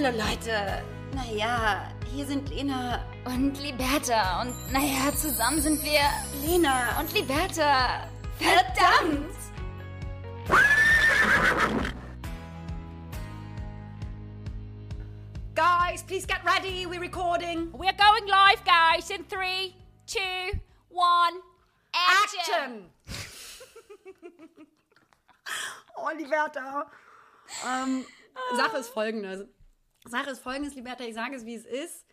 Hallo Leute. Naja, hier sind Lena Und Liberta. Und naja, zusammen sind wir Lena und Liberta. Verdammt! Guys, please get ready. We're recording. We're going live, guys, in three, two, one, action! Action! oh, Liberta. Ähm, Sache ist folgende. Sache ist folgendes, Liberta, ich sage es, wie es ist.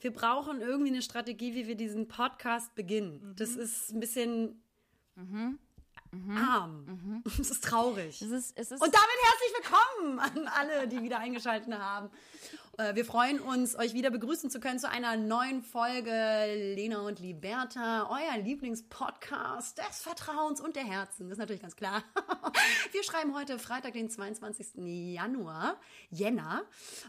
Wir brauchen irgendwie eine Strategie, wie wir diesen Podcast beginnen. Das ist ein bisschen arm. Das ist traurig. Es ist, es ist, Und damit herzlich willkommen an alle, die wieder eingeschaltet haben. Äh, Wir freuen uns, euch wieder begrüßen zu können zu einer neuen Folge Lena und Liberta, euer Lieblingspodcast des Vertrauens und der Herzen. Das ist natürlich ganz klar. Wir schreiben heute Freitag, den 22. Januar, Jänner.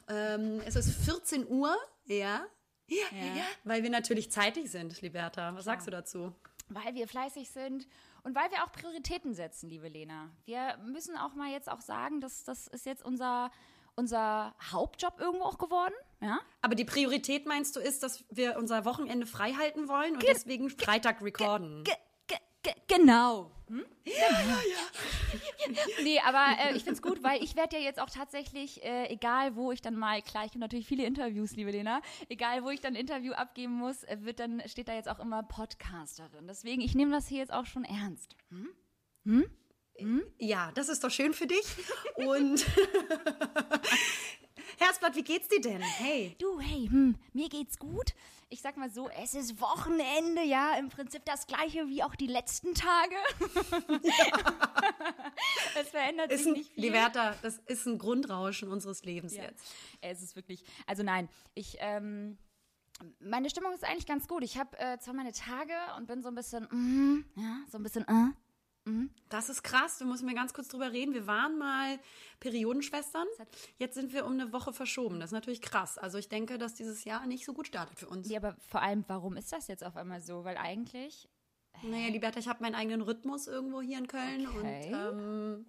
Ähm, es ist 14 Uhr, ja. Ja, ja. weil wir natürlich zeitig sind, Liberta. Was sagst du dazu? weil wir fleißig sind und weil wir auch Prioritäten setzen, liebe Lena. Wir müssen auch mal jetzt auch sagen, dass das ist jetzt unser, unser Hauptjob irgendwo auch geworden. Ja? Aber die Priorität meinst du ist, dass wir unser Wochenende frei halten wollen und deswegen Freitag recorden? Ge ge ge genau. Hm? Ja, ja, ja. nee, aber äh, ich find's gut, weil ich werde ja jetzt auch tatsächlich, äh, egal wo ich dann mal, klar, ich habe natürlich viele Interviews, liebe Lena, egal wo ich dann ein Interview abgeben muss, äh, wird dann, steht da jetzt auch immer Podcasterin. Deswegen, ich nehme das hier jetzt auch schon ernst. Ja, das ist doch schön für dich. Und Herzblatt, wie geht's dir denn? Hey. Du, hey, hm, mir geht's gut. Ich sag mal so, es ist Wochenende, ja, im Prinzip das gleiche wie auch die letzten Tage. es verändert Ist sich ein, nicht viel. Liberta, das ist ein Grundrauschen unseres Lebens Ja. jetzt. Es ist wirklich, also nein, ich, ähm, meine Stimmung ist eigentlich ganz gut. Ich habe äh, zwar meine Tage und bin so ein bisschen, mm, ja, so ein bisschen, äh. Das ist krass, wir müssen mir ganz kurz drüber reden. Wir waren mal Periodenschwestern. Jetzt sind wir um eine Woche verschoben. Das ist natürlich krass. Also ich denke, dass dieses Jahr nicht so gut startet für uns. Ja, aber vor allem, warum ist das jetzt auf einmal so? Weil eigentlich, Naja, Liberta, ich habe meinen eigenen Rhythmus irgendwo hier in Köln Okay. und ähm,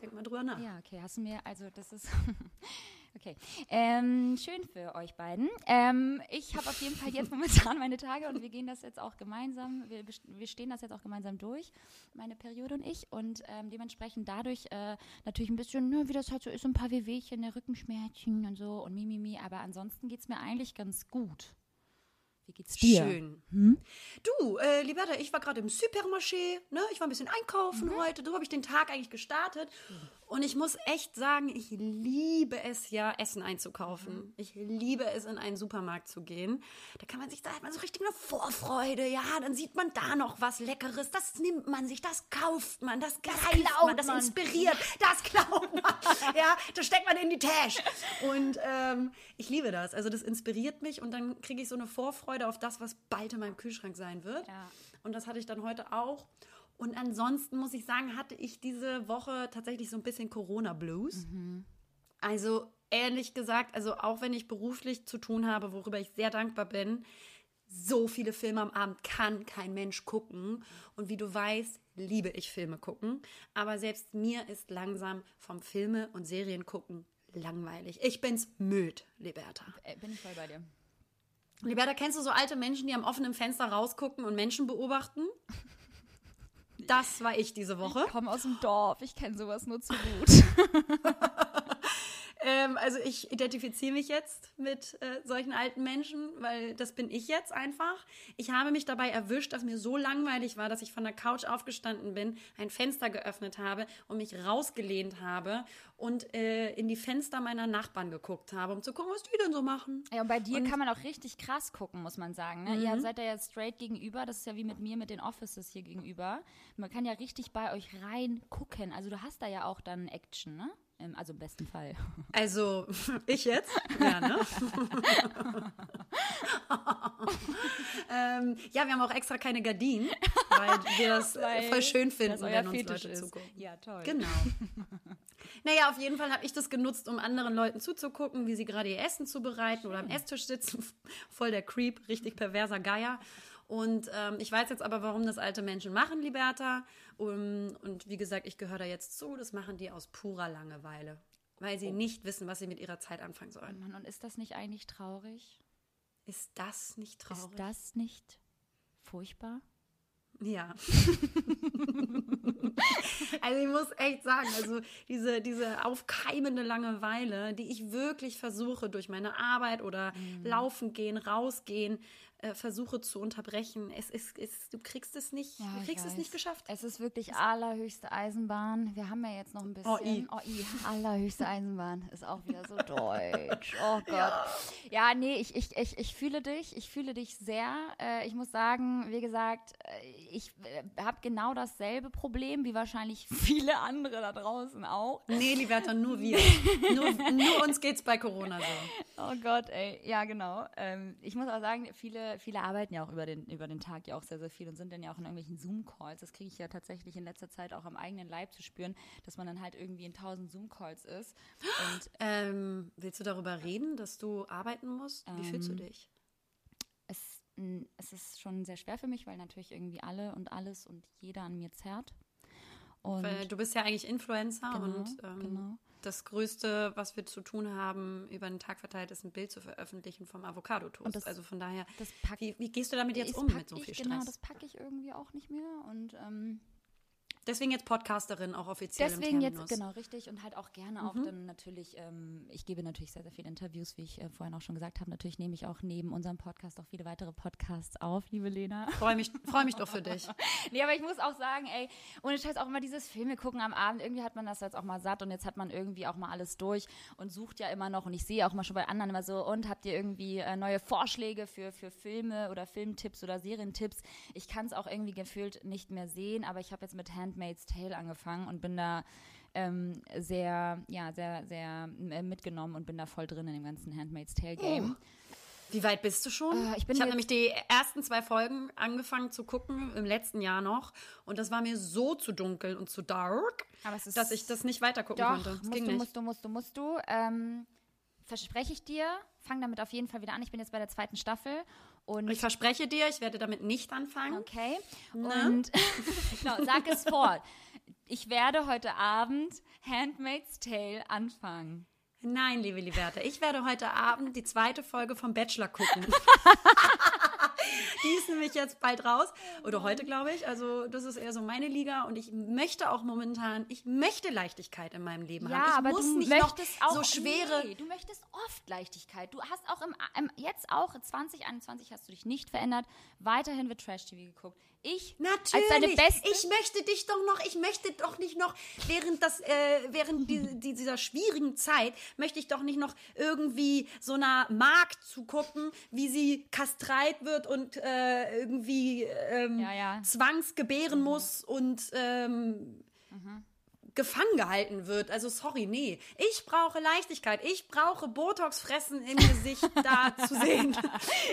denk mal drüber nach. ja, okay, hast du mir, also das ist, okay, ähm, schön für euch beiden. Ähm, ich habe auf jeden Fall jetzt momentan meine Tage und wir gehen das jetzt auch gemeinsam, wir, wir stehen das jetzt auch gemeinsam durch, meine Periode und ich und ähm, dementsprechend dadurch äh, natürlich ein bisschen, ne, wie das halt so ist, so ein paar Wehwehchen, der Rückenschmerzen und so und Mimimi, aber ansonsten geht es mir eigentlich ganz gut. Wie geht's dir? Schön. Hm? Du, äh, Liberta, ich war gerade im Supermarché, ne? Ich war ein bisschen einkaufen Mhm. heute. So habe ich den Tag eigentlich gestartet. Und ich muss echt sagen, ich liebe es ja, Essen einzukaufen. Mhm. Ich liebe es, in einen Supermarkt zu gehen. Da kann man sich, da hat man so richtig eine Vorfreude. Ja, dann sieht man da noch was Leckeres. Das nimmt man sich, das kauft man, das greift klaut man, das man. inspiriert, das klaut man. ja, das steckt man in die Tasche. Und ähm, ich liebe das. Also das inspiriert mich und dann kriege ich so eine Vorfreude auf das, was bald in meinem Kühlschrank sein wird. Ja. Und das hatte ich dann heute auch. Und ansonsten muss ich sagen, hatte ich diese Woche tatsächlich so ein bisschen Corona-Blues. Also ehrlich gesagt, also auch wenn ich beruflich zu tun habe, worüber ich sehr dankbar bin, so viele Filme am Abend kann kein Mensch gucken. Und wie du weißt, liebe ich Filme gucken. Aber selbst mir ist langsam vom Filme und Serien gucken langweilig. Ich bin's müd, Liberta. Äh, bin ich voll bei dir. Liberta, kennst du so alte Menschen, die am offenen Fenster rausgucken und Menschen beobachten? Das war ich diese Woche. Ich komme aus dem Dorf, ich kenne sowas nur zu gut. Ähm, also ich identifiziere mich jetzt mit äh, solchen alten Menschen, weil das bin ich jetzt einfach. Ich habe mich dabei erwischt, dass mir so langweilig war, dass ich von der Couch aufgestanden bin, ein Fenster geöffnet habe und mich rausgelehnt habe und äh, in die Fenster meiner Nachbarn geguckt habe, um zu gucken, was die denn so machen. Ja, und bei dir kann man auch richtig krass gucken, muss man sagen. Ne? Ihr seid ja jetzt straight gegenüber, das ist ja wie mit mir mit den Offices hier gegenüber. Man kann ja richtig bei euch rein gucken. Also du hast da ja auch dann Action, ne? Im- Also im besten Fall. Also ich jetzt? Ja, ne? ähm, ja, wir haben auch extra keine Gardinen, weil wir das Weil voll schön finden, wenn uns Fetisch Leute ist. zugucken. Ja, toll. Genau. Naja, auf jeden Fall habe ich das genutzt, um anderen Leuten zuzugucken, wie sie gerade ihr Essen zubereiten oder am Esstisch sitzen. Voll der Creep, richtig perverser Geier. Und ähm, ich weiß jetzt aber, warum das alte Menschen machen, Liberta. Um, und wie gesagt, ich gehöre da jetzt zu. Das machen die aus purer Langeweile. weil sie nicht wissen, was sie mit ihrer Zeit anfangen sollen. Mann, und ist das nicht eigentlich traurig? Ist das nicht traurig? Ist das nicht furchtbar? Ja. also ich muss echt sagen, also diese, diese aufkeimende Langeweile, die ich wirklich versuche durch meine Arbeit oder mhm. laufen gehen, rausgehen, äh, versuche zu unterbrechen. Es ist, es, du kriegst es nicht, Ja, du kriegst es nicht geschafft. Es ist wirklich allerhöchste Eisenbahn. Wir haben ja jetzt noch ein bisschen. Oh, i. Oh, i. Allerhöchste Eisenbahn ist auch wieder so deutsch. Oh Gott. Ja, nee, ich, ich, ich, ich fühle dich. Ich fühle dich sehr. Äh, ich muss sagen, wie gesagt, äh, ich äh, habe genau dasselbe Problem wie wahrscheinlich viele andere da draußen auch. Nee, Liberta, nur wir. nur, nur uns geht's bei Corona so. Oh Gott, ey. Ja, genau. Ähm, ich muss auch sagen, viele, viele arbeiten ja auch über den, über den Tag ja auch sehr, sehr viel und sind dann ja auch in irgendwelchen Zoom-Calls. Das kriege ich ja tatsächlich in letzter Zeit auch am eigenen Leib zu spüren, dass man dann halt irgendwie in tausend Zoom-Calls ist. Und Ähm, willst du darüber reden, dass du arbeiten musst? Wie fühlst du Ähm, dich? es, es ist schon sehr schwer für mich, weil natürlich irgendwie alle und alles und jeder an mir zerrt. Und Weil du bist ja eigentlich Influencer Genau, und ähm, genau. Das Größte, was wir zu tun haben, über den Tag verteilt, ist ein Bild zu veröffentlichen vom Avocado-Toast. Also von daher, das pack, wie, wie gehst du damit jetzt um mit so viel ich, Stress? Genau, das packe ich irgendwie auch nicht mehr. Und ähm, Deswegen jetzt Podcasterin auch offiziell Deswegen jetzt, genau, richtig. Und halt auch gerne auch Mhm. dann natürlich, ähm, ich gebe natürlich sehr, sehr viele Interviews, wie ich äh, vorhin auch schon gesagt habe. Natürlich nehme ich auch neben unserem Podcast auch viele weitere Podcasts auf, liebe Lena. Freue mich, freu mich doch für dich. nee, aber ich muss auch sagen, ey, ohne Scheiß auch immer dieses Filme gucken am Abend. Irgendwie hat man das jetzt auch mal satt und jetzt hat man irgendwie auch mal alles durch und sucht ja immer noch. Und ich sehe auch mal schon bei anderen immer so, und habt ihr irgendwie äh, neue Vorschläge für, für Filme oder Filmtipps oder Serientipps? Ich kann es auch irgendwie gefühlt nicht mehr sehen, aber ich habe jetzt mit Handmaid's Tale angefangen und bin da ähm, sehr, ja, sehr, sehr äh, mitgenommen und bin da voll drin in dem ganzen Handmaid's Tale Game. Wie weit bist du schon? Äh, ich bin habe nämlich die ersten zwei Folgen angefangen zu gucken, im letzten Jahr noch. Und das war mir so zu dunkel und zu dark, dass ich das nicht weiter gucken Doch, konnte. Das musst du, musst du, musst du, musst du. Ähm, verspreche ich dir, fang damit auf jeden Fall wieder an. Ich bin jetzt bei der zweiten Staffel und Ich verspreche dir, ich werde damit nicht anfangen. okay. Ne? Und genau, sag es vor. Ich werde heute Abend Handmaid's Tale anfangen. Nein, liebe Liberta, ich werde heute Abend die zweite Folge vom Bachelor gucken. die ist nämlich jetzt bald raus. Oder heute, glaube ich. Also, das ist eher so meine Liga. Und ich möchte auch momentan, ich möchte Leichtigkeit in meinem Leben haben. Ja, Ich aber muss du nicht möchtest noch auch so schwere. Nee, du möchtest oft Leichtigkeit. Du hast auch im, im jetzt auch 2021 hast du dich nicht verändert. Weiterhin wird Trash TV geguckt. Ich Natürlich. als deine beste ich möchte dich doch noch, ich möchte doch nicht noch während das, äh, während die, die, dieser schwierigen Zeit möchte ich doch nicht noch irgendwie so einer Magd zugucken, wie sie kastreit wird und äh, irgendwie ähm, Ja, ja. zwangsgebären muss und ähm, gefangen gehalten wird. Also sorry, nee. Ich brauche Leichtigkeit. Ich brauche Botox fressen im Gesicht da zu sehen.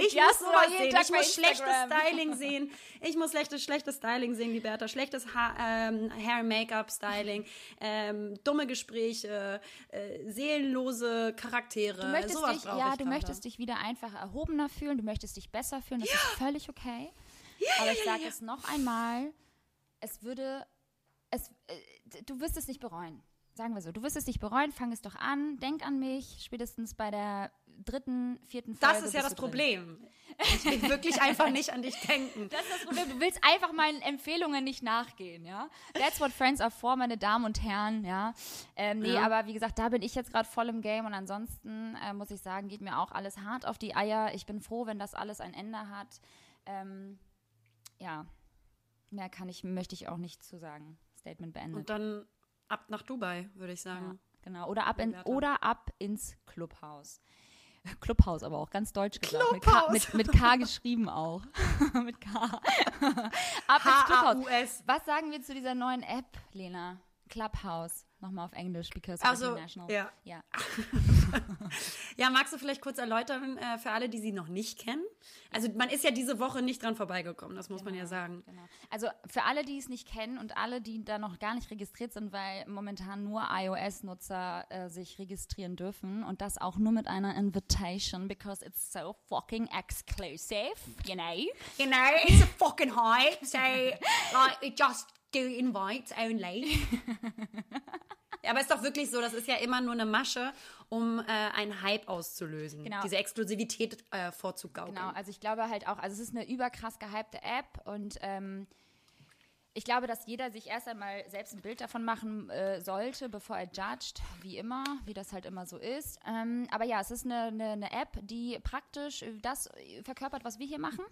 Ich Ja, muss so sowas sehen. Tag Ich muss schlechtes. Styling sehen. Ich muss schlechtes, schlechtes Styling sehen, Liberta. Schlechtes ha ähm, Hair- Make-up-Styling, ähm, dumme Gespräche, äh, seelenlose Charaktere. Du möchtest Sowas dich, ja, ich du möchtest dich wieder einfach erhobener fühlen, du möchtest dich besser fühlen, das ist völlig okay. Aber ich sage es noch einmal, es würde, es, äh, du wirst es nicht bereuen. Sagen wir so, du wirst es nicht bereuen, fang es doch an, denk an mich, spätestens bei der dritten, vierten Folge. Das ist ja das du drin. Problem. Ich will wirklich einfach nicht an dich denken. Das ist das Problem. Du willst einfach meinen Empfehlungen nicht nachgehen, ja. That's what friends are for, meine Damen und Herren, ja. Ähm, nee, Ja. aber wie gesagt, da bin ich jetzt gerade voll im Game und ansonsten äh, muss ich sagen, geht mir auch alles hart auf die Eier. Ich bin froh, wenn das alles ein Ende hat. Ähm, ja, mehr kann ich, möchte ich auch nicht zu sagen. Statement beendet. Und dann ab nach Dubai, würde ich sagen. Ja, genau. Oder ab, in, oder ab ins Clubhaus. Clubhaus aber auch, ganz deutsch gesagt. Mit K, Clubhaus. mit, mit K geschrieben auch. mit K. ab ins Clubhaus. H-A-U-S. Was sagen wir zu dieser neuen App, Lena? Clubhouse. Nochmal auf Englisch, because Also, international. ja. ja. Ja, magst du vielleicht kurz erläutern äh, für alle, die sie noch nicht kennen? Also man ist ja diese Woche nicht dran vorbeigekommen, das muss man ja sagen. Genau. Also für alle, die es nicht kennen und alle, die da noch gar nicht registriert sind, weil momentan nur iOS-Nutzer äh, sich registrieren dürfen und das auch nur mit einer Invitation, because it's so fucking exclusive, you know? You know, it's a fucking hype, so like we just do invites only. Aber ist doch wirklich so, das ist ja immer nur eine Masche, um äh, einen Hype auszulösen. Genau. Diese Exklusivität äh, vorzugaukeln. Genau, also ich glaube halt auch, also es ist eine überkrass gehypte App und ähm, ich glaube, dass jeder sich erst einmal selbst ein Bild davon machen äh, sollte, bevor er judgt, wie immer, wie das halt immer so ist. Ähm, aber ja, es ist eine, eine, eine App, die praktisch das verkörpert, was wir hier machen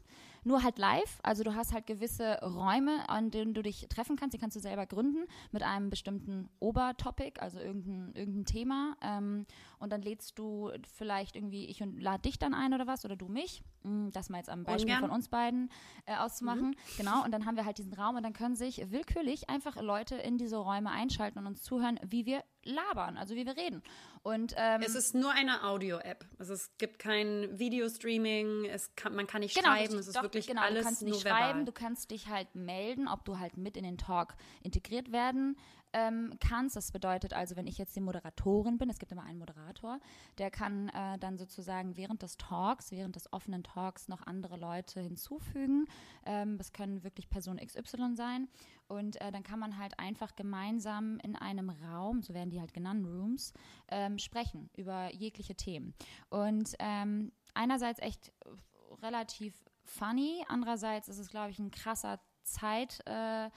nur halt live. Also du hast halt gewisse Räume, an denen du dich treffen kannst. Die kannst du selber gründen mit einem bestimmten Obertopic, also irgendein, irgendein Thema. Ähm, und dann lädst du vielleicht irgendwie, ich und lade dich dann ein oder was, oder du mich. Hm, das mal jetzt am Beispiel von uns beiden äh, auszumachen. Mhm. Genau, und dann haben wir halt diesen Raum und dann können sich willkürlich einfach Leute in diese Räume einschalten und uns zuhören, wie wir labern, also wie wir reden. Und, ähm, es ist nur eine Audio-App. Also es gibt kein Videostreaming, es kann, man kann nicht genau, schreiben, es ist doch, wirklich genau, alles du kannst nicht schreiben, verbal. du kannst dich halt melden, ob du halt mit in den Talk integriert werden ähm, kannst. Das bedeutet also, wenn ich jetzt die Moderatorin bin, es gibt immer einen Moderator, der kann äh, dann sozusagen während des Talks, während des offenen Talks noch andere Leute hinzufügen. Ähm, das können wirklich Person XY sein. Und äh, dann kann man halt einfach gemeinsam in einem Raum, so werden die halt genannt, Rooms, ähm, sprechen über jegliche Themen. Und ähm, einerseits echt relativ funny, andererseits ist es, glaube ich, ein krasser Zeit. Äh,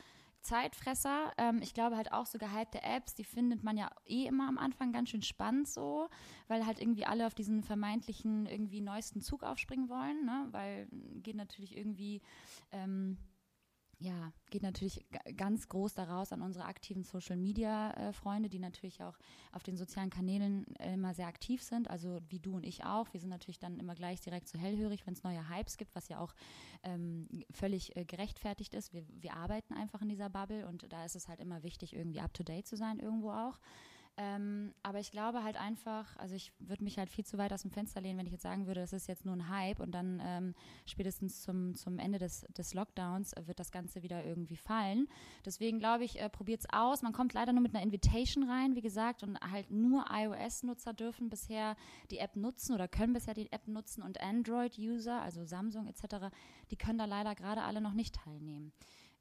Zeitfresser. Ähm, ich glaube halt auch so gehypte Apps, die findet man ja eh immer am Anfang ganz schön spannend so, weil halt irgendwie alle auf diesen vermeintlichen irgendwie neuesten Zug aufspringen wollen, ne? Weil geht natürlich irgendwie ähm, ja, geht natürlich ganz groß daraus an unsere aktiven Social Media äh, Freunde, die natürlich auch auf den sozialen Kanälen äh, immer sehr aktiv sind, also wie du und ich auch. Wir sind natürlich dann immer gleich direkt so hellhörig, wenn es neue Hypes gibt, was ja auch ähm, völlig äh, gerechtfertigt ist. Wir, wir arbeiten einfach in dieser Bubble und da ist es halt immer wichtig, irgendwie up to date zu sein, irgendwo auch. Ähm, aber ich glaube halt einfach, also ich würde mich halt viel zu weit aus dem Fenster lehnen, wenn ich jetzt sagen würde, das ist jetzt nur ein Hype und dann ähm, spätestens zum, zum Ende des, des Lockdowns wird das Ganze wieder irgendwie fallen. Deswegen glaube ich, äh, probiert es aus. Man kommt leider nur mit einer Invitation rein, wie gesagt, und halt nur iOS-Nutzer dürfen bisher die App nutzen oder können bisher die App nutzen und Android-User, also Samsung etc., die können da leider gerade alle noch nicht teilnehmen.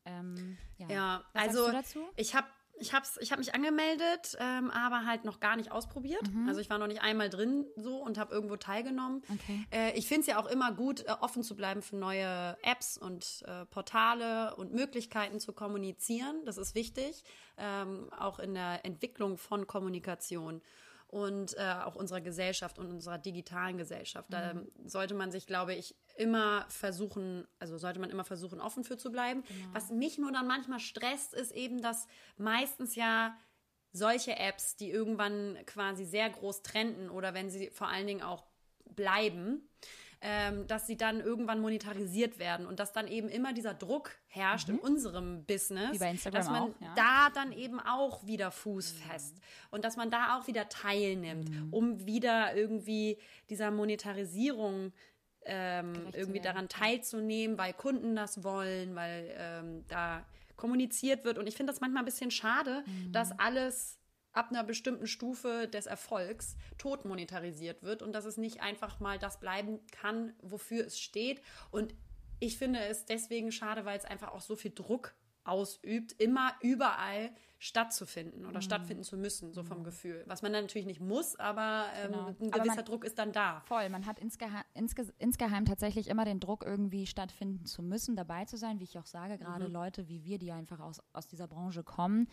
Ähm, ja, ja also ich habe ich habe ich hab mich angemeldet, ähm, aber halt noch gar nicht ausprobiert. Mhm. Also ich war noch nicht einmal drin so und habe irgendwo teilgenommen. Okay. Äh, ich finde es ja auch immer gut, äh, offen zu bleiben für neue Apps und äh, Portale und Möglichkeiten zu kommunizieren. Das ist wichtig, ähm, auch in der Entwicklung von Kommunikation und äh, auch unserer Gesellschaft und unserer digitalen Gesellschaft. Da mhm. sollte man sich, glaube ich, immer versuchen, also sollte man immer versuchen, offen für zu bleiben. Genau. Was mich nur dann manchmal stresst, ist eben, dass meistens ja solche Apps, die irgendwann quasi sehr groß trenden oder wenn sie vor allen Dingen auch bleiben, ähm, dass sie dann irgendwann monetarisiert werden und dass dann eben immer dieser Druck herrscht mhm. in unserem Business, Wie bei Instagram dass man auch, ja. da dann eben auch wieder Fuß mhm. fest und dass man da auch wieder teilnimmt, mhm. um wieder irgendwie dieser Monetarisierung ähm, irgendwie daran teilzunehmen, weil Kunden das wollen, weil ähm, da kommuniziert wird. Und ich finde das manchmal ein bisschen schade, mhm. dass alles ab einer bestimmten Stufe des Erfolgs tot monetarisiert wird und dass es nicht einfach mal das bleiben kann, wofür es steht. Und ich finde es deswegen schade, weil es einfach auch so viel Druck ausübt, immer überall stattzufinden oder mhm. stattfinden zu müssen, so vom mhm. Gefühl. Was man dann natürlich nicht muss, aber ähm, genau. ein gewisser man, Druck ist dann da. Voll, man hat insgeheim, insge, insgeheim tatsächlich immer den Druck, irgendwie stattfinden zu müssen, dabei zu sein, wie ich auch sage, gerade mhm. Leute wie wir, die einfach aus, aus dieser Branche kommen,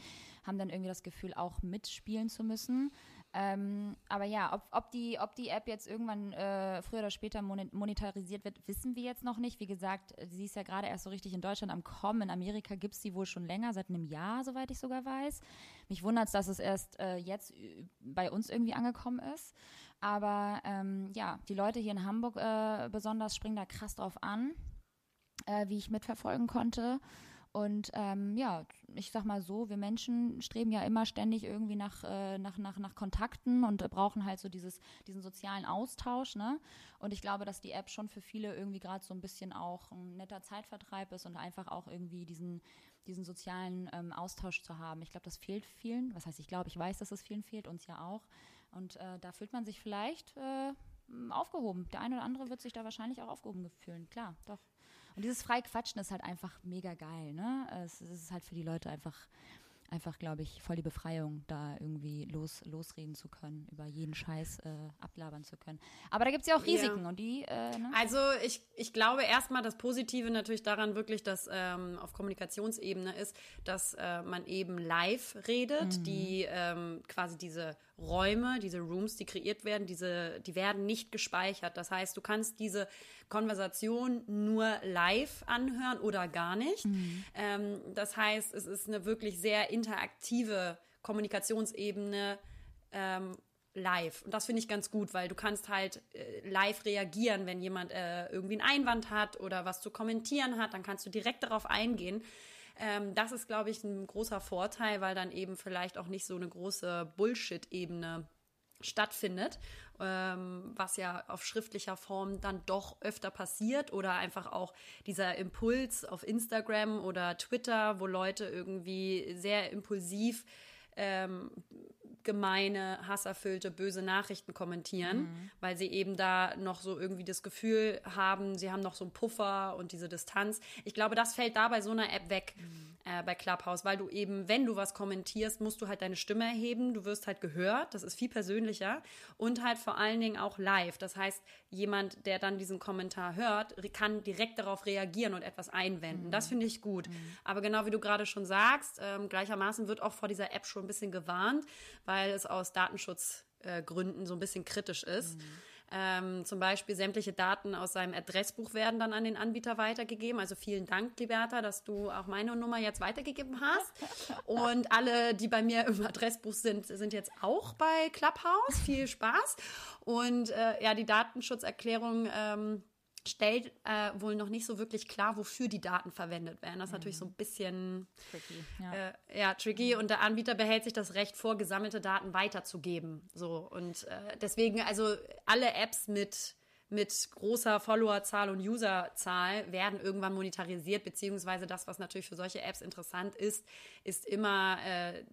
haben dann irgendwie das Gefühl, auch mitspielen zu müssen. Ähm, aber ja, ob, ob, die, ob die App jetzt irgendwann äh, früher oder später monetarisiert wird, wissen wir jetzt noch nicht. Wie gesagt, sie ist ja gerade erst so richtig in Deutschland am Kommen. In Amerika gibt es sie wohl schon länger, seit einem Jahr, soweit ich sogar weiß. Mich wundert es, dass es erst äh, jetzt bei uns irgendwie angekommen ist. Aber ähm, ja, die Leute hier in Hamburg äh, besonders springen da krass drauf an, äh, wie ich mitverfolgen konnte. Und ähm, ja, ich sag mal so, wir Menschen streben ja immer ständig irgendwie nach, äh, nach, nach, nach Kontakten und brauchen halt so dieses, diesen sozialen Austausch. Ne? Und ich glaube, dass die App schon für viele irgendwie gerade so ein bisschen auch ein netter Zeitvertreib ist und einfach auch irgendwie diesen, diesen sozialen ähm, Austausch zu haben. Ich glaube, das fehlt vielen. Was heißt, ich glaube, ich weiß, dass es vielen fehlt, uns ja auch. Und äh, da fühlt man sich vielleicht äh, aufgehoben. Der eine oder andere wird sich da wahrscheinlich auch aufgehoben fühlen. Klar, doch. Und dieses freie Quatschen ist halt einfach mega geil, ne? Es, ist halt für die Leute einfach einfach, glaube ich, voll die Befreiung, da irgendwie los, losreden zu können, über jeden Scheiß äh, ablabern zu können. Aber da gibt es ja auch Risiken ja. und die. Äh, ne? Also ich, ich glaube erstmal das Positive natürlich daran wirklich, dass ähm, auf Kommunikationsebene ist, dass äh, man eben live redet, mhm. die ähm, quasi diese Räume, diese Rooms, die kreiert werden, diese, die werden nicht gespeichert. Das heißt, du kannst diese Konversation nur live anhören oder gar nicht. Mhm. Ähm, das heißt, es ist eine wirklich sehr interaktive Kommunikationsebene ähm, live. Und das finde ich ganz gut, weil du kannst halt äh, live reagieren, wenn jemand äh, irgendwie einen Einwand hat oder was zu kommentieren hat, dann kannst du direkt darauf eingehen. Ähm, das ist, glaube ich, ein großer Vorteil, weil dann eben vielleicht auch nicht so eine große Bullshit-Ebene stattfindet, ähm, was ja auf schriftlicher Form dann doch öfter passiert oder einfach auch dieser Impuls auf Instagram oder Twitter, wo Leute irgendwie sehr impulsiv ähm, gemeine, hasserfüllte, böse Nachrichten kommentieren, mhm. weil sie eben da noch so irgendwie das Gefühl haben, sie haben noch so einen Puffer und diese Distanz. Ich glaube, das fällt da bei so einer App weg. Mhm äh, bei Clubhouse, weil du eben, wenn du was kommentierst, musst du halt deine Stimme erheben, du wirst halt gehört, das ist viel persönlicher und halt vor allen Dingen auch live. Das heißt, jemand, der dann diesen Kommentar hört, kann direkt darauf reagieren und etwas einwenden. Mhm. Das finde ich gut. Mhm. Aber genau wie du gerade schon sagst, ähm, gleichermaßen wird auch vor dieser App schon ein bisschen gewarnt, weil es aus Datenschutzgründen so ein bisschen kritisch ist. Mhm. Ähm, zum Beispiel sämtliche Daten aus seinem Adressbuch werden dann an den Anbieter weitergegeben. Also vielen Dank, Liberta, dass du auch meine Nummer jetzt weitergegeben hast. Und alle, die bei mir im Adressbuch sind, sind jetzt auch bei Clubhouse. Viel Spaß. Und äh, ja, die Datenschutzerklärung ähm, stellt äh, wohl noch nicht so wirklich klar, wofür die Daten verwendet werden. Das ist mhm. natürlich so ein bisschen tricky. Ja. Äh, ja, tricky. Und der Anbieter behält sich das Recht vor, gesammelte Daten weiterzugeben. So und äh, deswegen also alle Apps mit mit großer Followerzahl und Userzahl werden irgendwann monetarisiert, beziehungsweise das, was natürlich für solche Apps interessant ist, ist immer, äh,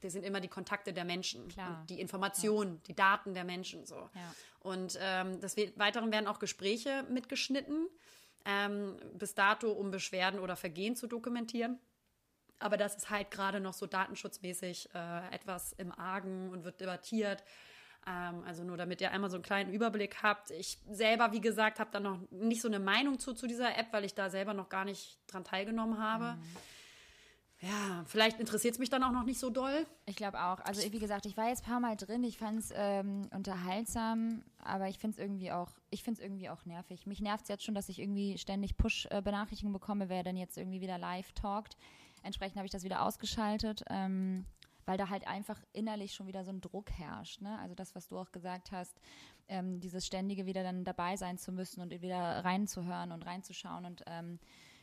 das sind immer die Kontakte der Menschen, die Informationen, ja. die Daten der Menschen so. Ja. Und ähm, des Weiteren werden auch Gespräche mitgeschnitten, ähm, bis dato, um Beschwerden oder Vergehen zu dokumentieren. Aber das ist halt gerade noch so datenschutzmäßig äh, etwas im Argen und wird debattiert. Ähm, also nur damit ihr einmal so einen kleinen Überblick habt. Ich selber, wie gesagt, habe da noch nicht so eine Meinung zu, zu dieser App, weil ich da selber noch gar nicht dran teilgenommen habe. Mhm. Ja, vielleicht interessiert es mich dann auch noch nicht so doll. Ich glaube auch. Also wie gesagt, ich war jetzt ein paar Mal drin, ich fand es ähm, unterhaltsam, aber ich finde es irgendwie auch, ich finde irgendwie auch nervig. Mich nervt es jetzt schon, dass ich irgendwie ständig Push-Benachrichtigungen bekomme, wer denn jetzt irgendwie wieder live talkt. Entsprechend habe ich das wieder ausgeschaltet. Ähm, weil da halt einfach innerlich schon wieder so ein Druck herrscht. Ne? Also das, was du auch gesagt hast, ähm, dieses ständige wieder dann dabei sein zu müssen und wieder reinzuhören und reinzuschauen und ähm,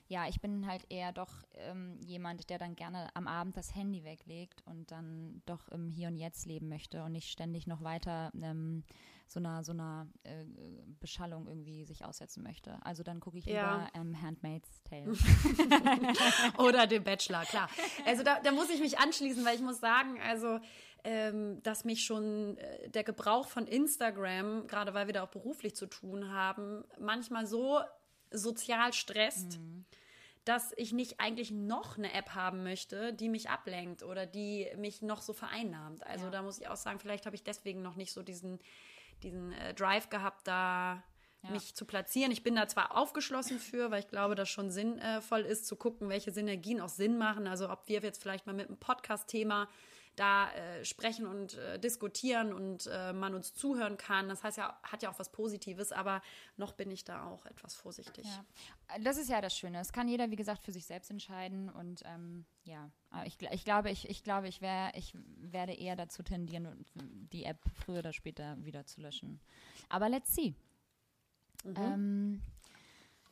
ja, ich bin halt eher doch ähm, jemand, der dann gerne am Abend das Handy weglegt und dann doch im Hier und Jetzt leben möchte und nicht ständig noch weiter ähm, so einer, so einer äh, Beschallung irgendwie sich aussetzen möchte. Also dann gucke ich ja. lieber ähm, Handmaid's Tale. Oder den Bachelor, klar. Also da, da muss ich mich anschließen, weil ich muss sagen, also ähm, dass mich schon äh, der Gebrauch von Instagram, gerade weil wir da auch beruflich zu tun haben, manchmal so sozial stresst. Mhm dass ich nicht eigentlich noch eine App haben möchte, die mich ablenkt oder die mich noch so vereinnahmt. Also ja. da muss ich auch sagen, vielleicht habe ich deswegen noch nicht so diesen diesen äh, Drive gehabt, da ja. mich zu platzieren. Ich bin da zwar aufgeschlossen für, weil ich glaube, dass schon sinnvoll ist, zu gucken, welche Synergien auch Sinn machen. Also ob wir jetzt vielleicht mal mit einem Podcast-Thema da äh, sprechen und äh, diskutieren und äh, man uns zuhören kann. Das heißt ja, hat ja auch was Positives, aber noch bin ich da auch etwas vorsichtig. Ja. Das ist ja das Schöne. Es kann jeder, wie gesagt, für sich selbst entscheiden und ähm, ja, ich, ich, glaube, ich, ich glaube, ich, wär, ich werde eher dazu tendieren, die App früher oder später wieder zu löschen. Aber let's see. Mhm. Ähm,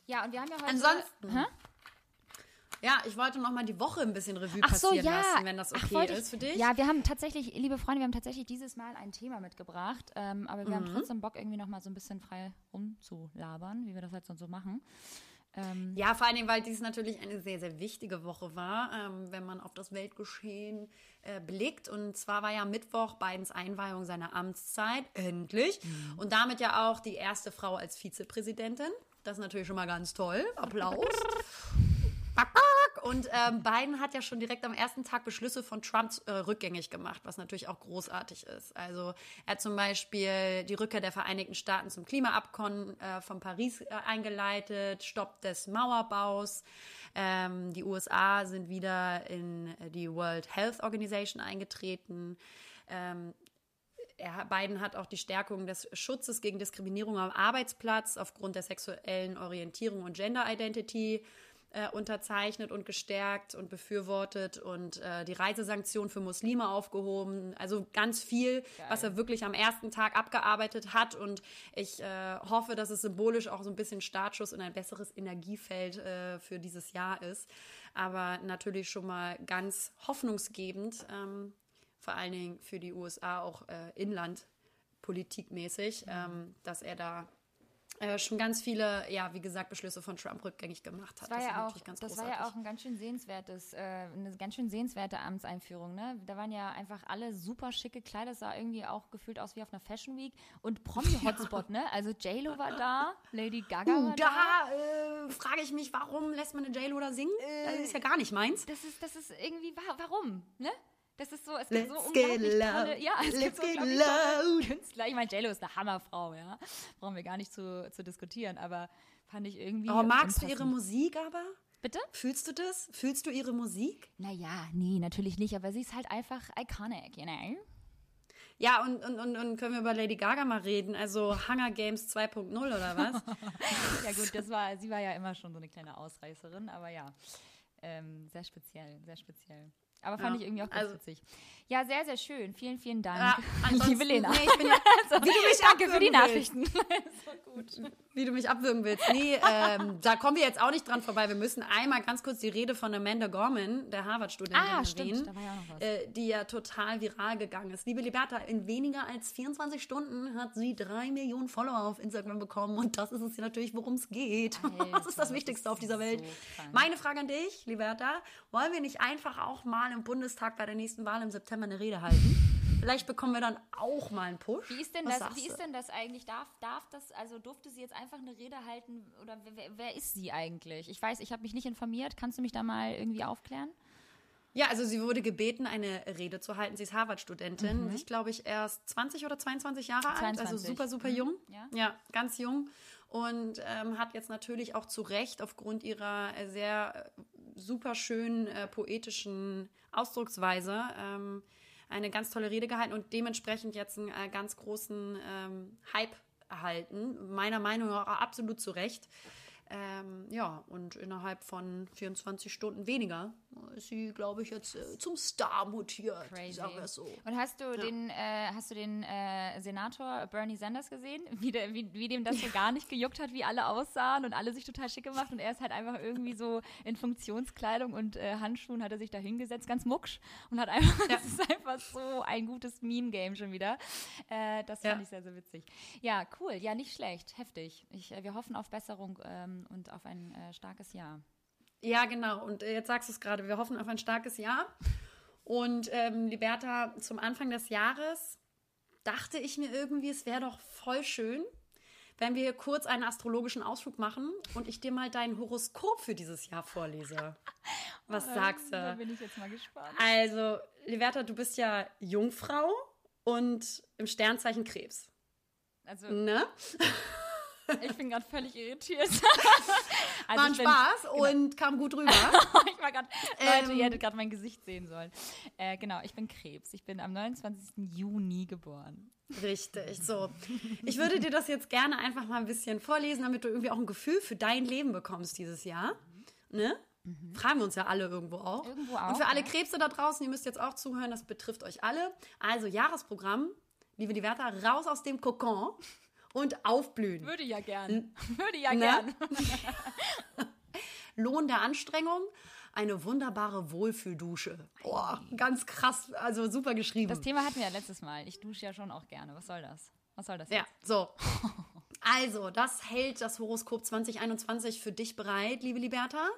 ja, und wir haben ja heute. Ansonsten. Hä? Ja, ich wollte noch mal die Woche ein bisschen Revue Ach so, passieren ja. lassen, wenn das okay Ach, ist für dich. Ja, wir haben tatsächlich, liebe Freunde, wir haben tatsächlich dieses Mal ein Thema mitgebracht, ähm, aber wir mhm. haben trotzdem Bock, irgendwie noch mal so ein bisschen frei rumzulabern, wie wir das halt sonst so machen. Ähm, ja, vor allen Dingen, weil dies natürlich eine sehr, sehr wichtige Woche war, ähm, wenn man auf das Weltgeschehen äh, blickt. Und zwar war ja Mittwoch Bidens Einweihung seiner Amtszeit, endlich. Mhm. Und damit ja auch die erste Frau als Vizepräsidentin. Das ist natürlich schon mal ganz toll. Applaus. Und ähm, Biden hat ja schon direkt am ersten Tag Beschlüsse von Trump äh, rückgängig gemacht, was natürlich auch großartig ist. Also er hat zum Beispiel die Rückkehr der Vereinigten Staaten zum Klimaabkommen äh, von Paris äh, eingeleitet, Stopp des Mauerbaus. Ähm, die USA sind wieder in die World Health Organization eingetreten. Ähm, Biden hat auch die Stärkung des Schutzes gegen Diskriminierung am Arbeitsplatz aufgrund der sexuellen Orientierung und Gender Identity äh, unterzeichnet und gestärkt und befürwortet und äh, die Reisesanktionen für Muslime aufgehoben. Also ganz viel, Geil. was er wirklich am ersten Tag abgearbeitet hat. Und ich äh, hoffe, dass es symbolisch auch so ein bisschen Startschuss und ein besseres Energiefeld äh, für dieses Jahr ist. Aber natürlich schon mal ganz hoffnungsgebend. Ähm, vor allen Dingen für die USA auch äh, Inland politikmäßig, mhm. ähm, dass er da schon ganz viele, ja, wie gesagt, Beschlüsse von Trump rückgängig gemacht hat. Das war, ja, auch, das war ja auch ein ganz schön sehenswertes, äh, eine ganz schön sehenswerte Amtseinführung. Ne? Da waren ja einfach alle super schicke Kleider, das sah irgendwie auch gefühlt aus wie auf einer Fashion Week und Promi-Hotspot, ja. ne? Also J-Lo war da, Lady Gaga uh, war da. Da äh, frage ich mich, warum lässt man eine J-Lo da singen? das ist ja gar nicht meins. Das ist, das ist irgendwie, warum, ne? Das ist so, es gibt Let's so unglaublich tolle, ja, es Let's gibt so unglaublich tolle Künstler. Ich meine, JLo ist eine Hammerfrau, ja. Brauchen wir gar nicht zu, zu diskutieren, aber fand ich irgendwie. Aber magst du ihre Musik aber? Bitte? Fühlst du das? Fühlst du ihre Musik? Naja, nee, natürlich nicht, aber sie ist halt einfach iconic, you know? Ja, und, und, und, und können wir über Lady Gaga mal reden? Also Hunger Games 2.0 oder was? ja, gut, das war, sie war ja immer schon so eine kleine Ausreißerin, aber ja, ähm, sehr speziell, sehr speziell. Aber fand ja. ich irgendwie auch ganz also, witzig. Ja, sehr, sehr schön. Vielen, vielen Dank, ja, liebe Lena. Nee, ich bin ja, wie du mich danke für die Nachrichten. so wie du mich abwürgen willst. Nee, ähm, da kommen wir jetzt auch nicht dran vorbei. Wir müssen einmal ganz kurz die Rede von Amanda Gorman, der Harvard-Studentin, ah, erwähnen, ja. Äh, die ja total viral gegangen ist. Liebe Liberta, in weniger als 24 Stunden hat sie drei Millionen Follower auf Instagram bekommen. Und das ist es natürlich, worum es geht. Alter, was ist das Wichtigste das auf dieser Welt? So Meine Frage an dich, Liberta, wollen wir nicht einfach auch mal im Bundestag bei der nächsten Wahl im September eine Rede halten. Vielleicht bekommen wir dann auch mal einen Push. Wie ist denn, das, wie ist denn das eigentlich? Darf, darf das, also durfte sie jetzt einfach eine Rede halten oder wer, wer ist sie eigentlich? Ich weiß, ich habe mich nicht informiert. Kannst du mich da mal irgendwie aufklären? Ja, also sie wurde gebeten, eine Rede zu halten. Sie ist Harvard-Studentin. Mhm. Ich glaube, ich erst 20 oder 22 Jahre 22. alt, also super, super mhm. jung. Ja. ja, ganz jung. Und ähm, hat jetzt natürlich auch zu Recht aufgrund ihrer sehr äh, super schönen äh, poetischen Ausdrucksweise ähm, eine ganz tolle Rede gehalten und dementsprechend jetzt einen äh, ganz großen ähm, Hype erhalten. Meiner Meinung nach absolut zu Recht. Ähm, ja, und innerhalb von 24 Stunden weniger ist sie, glaube ich, jetzt äh, zum Star mutiert. Crazy. Sagen wir so. Und hast du ja. den, äh, hast du den äh, Senator Bernie Sanders gesehen? Wie, der, wie, wie dem das so gar nicht gejuckt hat, wie alle aussahen und alle sich total schick gemacht und er ist halt einfach irgendwie so in Funktionskleidung und äh, Handschuhen hat er sich da hingesetzt, ganz mucksch und hat einfach, ja. das ist einfach so ein gutes Meme-Game schon wieder. Äh, das fand ja. ich sehr, sehr witzig. Ja, cool. Ja, nicht schlecht. Heftig. Ich, äh, wir hoffen auf Besserung ähm, und auf ein starkes Jahr. Ja, genau. Und äh, jetzt sagst du es gerade, wir hoffen auf ein starkes Jahr. Und ähm, Liberta, zum Anfang des Jahres dachte ich mir irgendwie, es wäre doch voll schön, wenn wir kurz einen astrologischen Ausflug machen und ich dir mal dein Horoskop für dieses Jahr vorlese. Was oh, sagst du? Da bin ich jetzt mal gespannt. Also, Liberta, du bist ja Jungfrau und im Sternzeichen Krebs. Also. Ne? Ich bin gerade völlig irritiert. also war ein Spaß genau. und kam gut rüber. ich war grad, Leute, ähm, ihr hättet gerade mein Gesicht sehen sollen. Äh, genau, ich bin Krebs. Ich bin am 29. Juni geboren. Richtig, so. Ich würde dir das jetzt gerne einfach mal ein bisschen vorlesen, damit du irgendwie auch ein Gefühl für dein Leben bekommst dieses Jahr. Ne? Mhm. Fragen wir uns ja alle irgendwo auch. Irgendwo auch. Und für alle. Krebse da draußen, ihr müsst jetzt auch zuhören, das betrifft euch alle. Also Jahresprogramm, liebe Diverta, raus aus dem Kokon und aufblühen. Würde ja gern. Würde ja ne? gern. Lohn der Anstrengung, eine wunderbare Wohlfühldusche. Boah, ganz krass, also super geschrieben. Das Thema hatten wir ja letztes Mal. Ich dusche ja schon auch gerne. Was soll das? Was soll das jetzt? Ja, so. Also, das hält das Horoskop 2021 für dich bereit, liebe Liberta.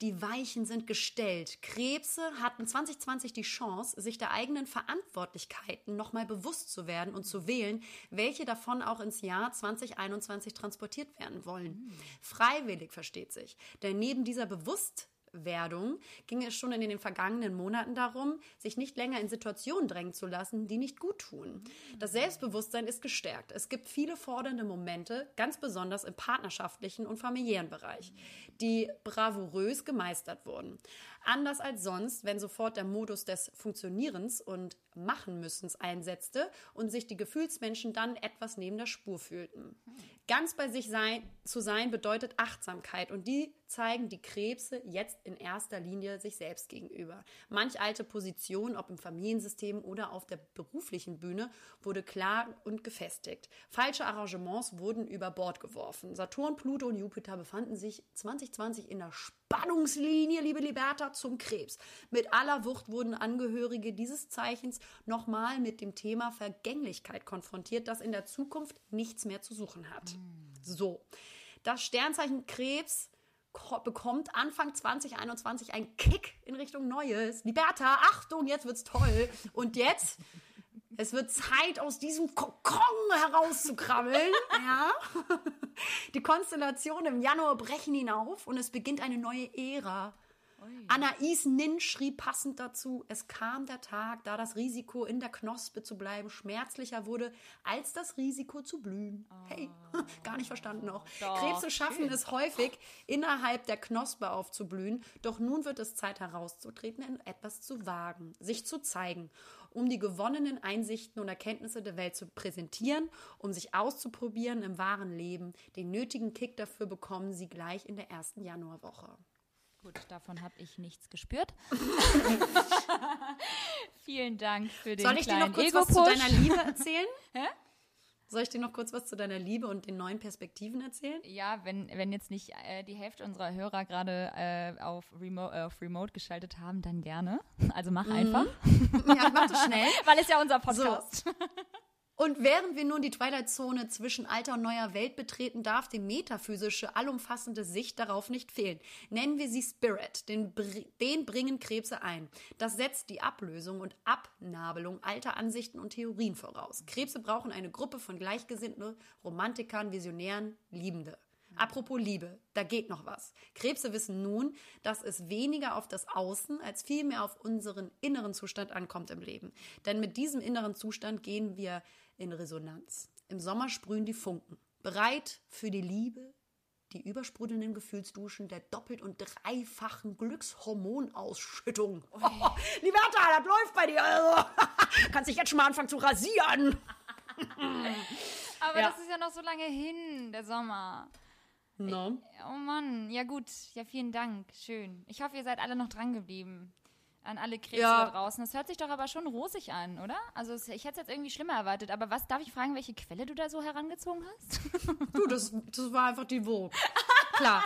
Die Weichen sind gestellt. Krebse hatten 2020 die Chance, sich der eigenen Verantwortlichkeiten nochmal bewusst zu werden und zu wählen, welche davon auch ins Jahr 2021 transportiert werden wollen. Mhm. Freiwillig versteht sich. Denn neben dieser bewusst Bewusstwerdung ging es schon in den vergangenen Monaten darum, sich nicht länger in Situationen drängen zu lassen, die nicht gut tun. Das Selbstbewusstsein ist gestärkt. Es gibt viele fordernde Momente, ganz besonders im partnerschaftlichen und familiären Bereich, die bravourös gemeistert wurden. Anders als sonst, wenn sofort der Modus des Funktionierens und Machenmüssens einsetzte und sich die Gefühlsmenschen dann etwas neben der Spur fühlten. Ganz bei sich sein, zu sein bedeutet Achtsamkeit und die zeigen die Krebse jetzt in erster Linie sich selbst gegenüber. Manch alte Position, ob im Familiensystem oder auf der beruflichen Bühne, wurde klar und gefestigt. Falsche Arrangements wurden über Bord geworfen. Saturn, Pluto und Jupiter befanden sich 2020 in der Spannungslinie, liebe Liberta, zum Krebs. Mit aller Wucht wurden Angehörige dieses Zeichens nochmal mit dem Thema Vergänglichkeit konfrontiert, das in der Zukunft nichts mehr zu suchen hat. So. Das Sternzeichen Krebs bekommt Anfang 2021 einen Kick in Richtung Neues. Liberta, Achtung, jetzt wird's toll. Und jetzt, es wird Zeit, aus diesem Kokon herauszukrabbeln. ja. Die Konstellationen im Januar brechen hinauf und es beginnt eine neue Ära. Anais Nin schrieb passend dazu, es kam der Tag, da das Risiko in der Knospe zu bleiben schmerzlicher wurde, als das Risiko zu blühen. Oh. Hey, gar nicht verstanden noch. Doch, Krebse schaffen schön. es häufig, innerhalb der Knospe aufzublühen, doch nun wird es Zeit herauszutreten, in etwas zu wagen, sich zu zeigen um die gewonnenen Einsichten und Erkenntnisse der Welt zu präsentieren, um sich auszuprobieren im wahren Leben. Den nötigen Kick dafür bekommen sie gleich in der ersten Januarwoche. Gut, davon habe ich nichts gespürt. Vielen Dank für den Soll ich dir noch kurz was zu deiner Liebe erzählen? Hä? Soll ich dir noch kurz was zu deiner Liebe und den neuen Perspektiven erzählen? Ja, wenn, wenn jetzt nicht äh, die Hälfte unserer Hörer gerade äh, auf, Remo äh, auf Remote geschaltet haben, dann gerne. Also mach mhm. einfach. Ja, mach das schnell. Weil es ja unser Podcast. So. Und während wir nun die Twilight-Zone zwischen alter und neuer Welt betreten, darf die metaphysische, allumfassende Sicht darauf nicht fehlen. Nennen wir sie Spirit, den, den bringen Krebse ein. Das setzt die Ablösung und Abnabelung alter Ansichten und Theorien voraus. Krebse brauchen eine Gruppe von Gleichgesinnten, Romantikern, Visionären, Liebende. Apropos Liebe, da geht noch was. Krebse wissen nun, dass es weniger auf das Außen als vielmehr auf unseren inneren Zustand ankommt im Leben. Denn mit diesem inneren Zustand gehen wir in Resonanz. Im Sommer sprühen die Funken. Bereit für die Liebe, die übersprudelnden Gefühlsduschen der doppelt und dreifachen Glückshormonausschüttung. Oh, Liberta, das läuft bei dir. Also. Kannst dich jetzt schon mal anfangen zu rasieren. Aber ja. das ist ja noch so lange hin, der Sommer. No. Oh Mann, ja gut. Ja, vielen Dank. Schön. Ich hoffe, ihr seid alle noch dran geblieben. An alle Krebse ja. da draußen. Das hört sich doch aber schon rosig an, oder? Also ich hätte es jetzt irgendwie schlimmer erwartet. Aber was, darf ich fragen, welche Quelle du da so herangezogen hast? Du, das, das war einfach die Vogue. Klar.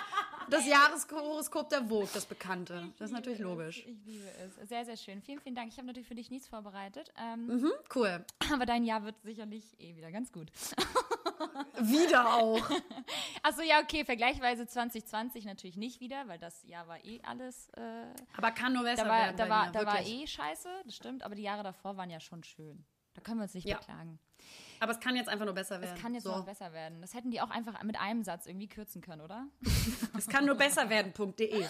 Das Jahreshoroskop der Vogue, das bekannte. Das ist natürlich logisch. Es. Ich liebe es. Sehr, sehr schön. Vielen, vielen Dank. Ich habe natürlich für dich nichts vorbereitet. Ähm, mhm, cool. Aber dein Jahr wird sicherlich eh wieder ganz gut. wieder auch. Achso, ja, okay. Vergleichsweise 2020 natürlich nicht wieder, weil das Jahr war eh alles. Äh, aber kann nur besser da war, werden. Da, war, da war eh scheiße, das stimmt. Aber die Jahre davor waren ja schon schön. Da können wir uns nicht ja. beklagen. Aber es kann jetzt einfach nur besser werden. Es kann jetzt so. noch besser werden. Das hätten die auch einfach mit einem Satz irgendwie kürzen können, oder? es kann nur besser werden.de. ja.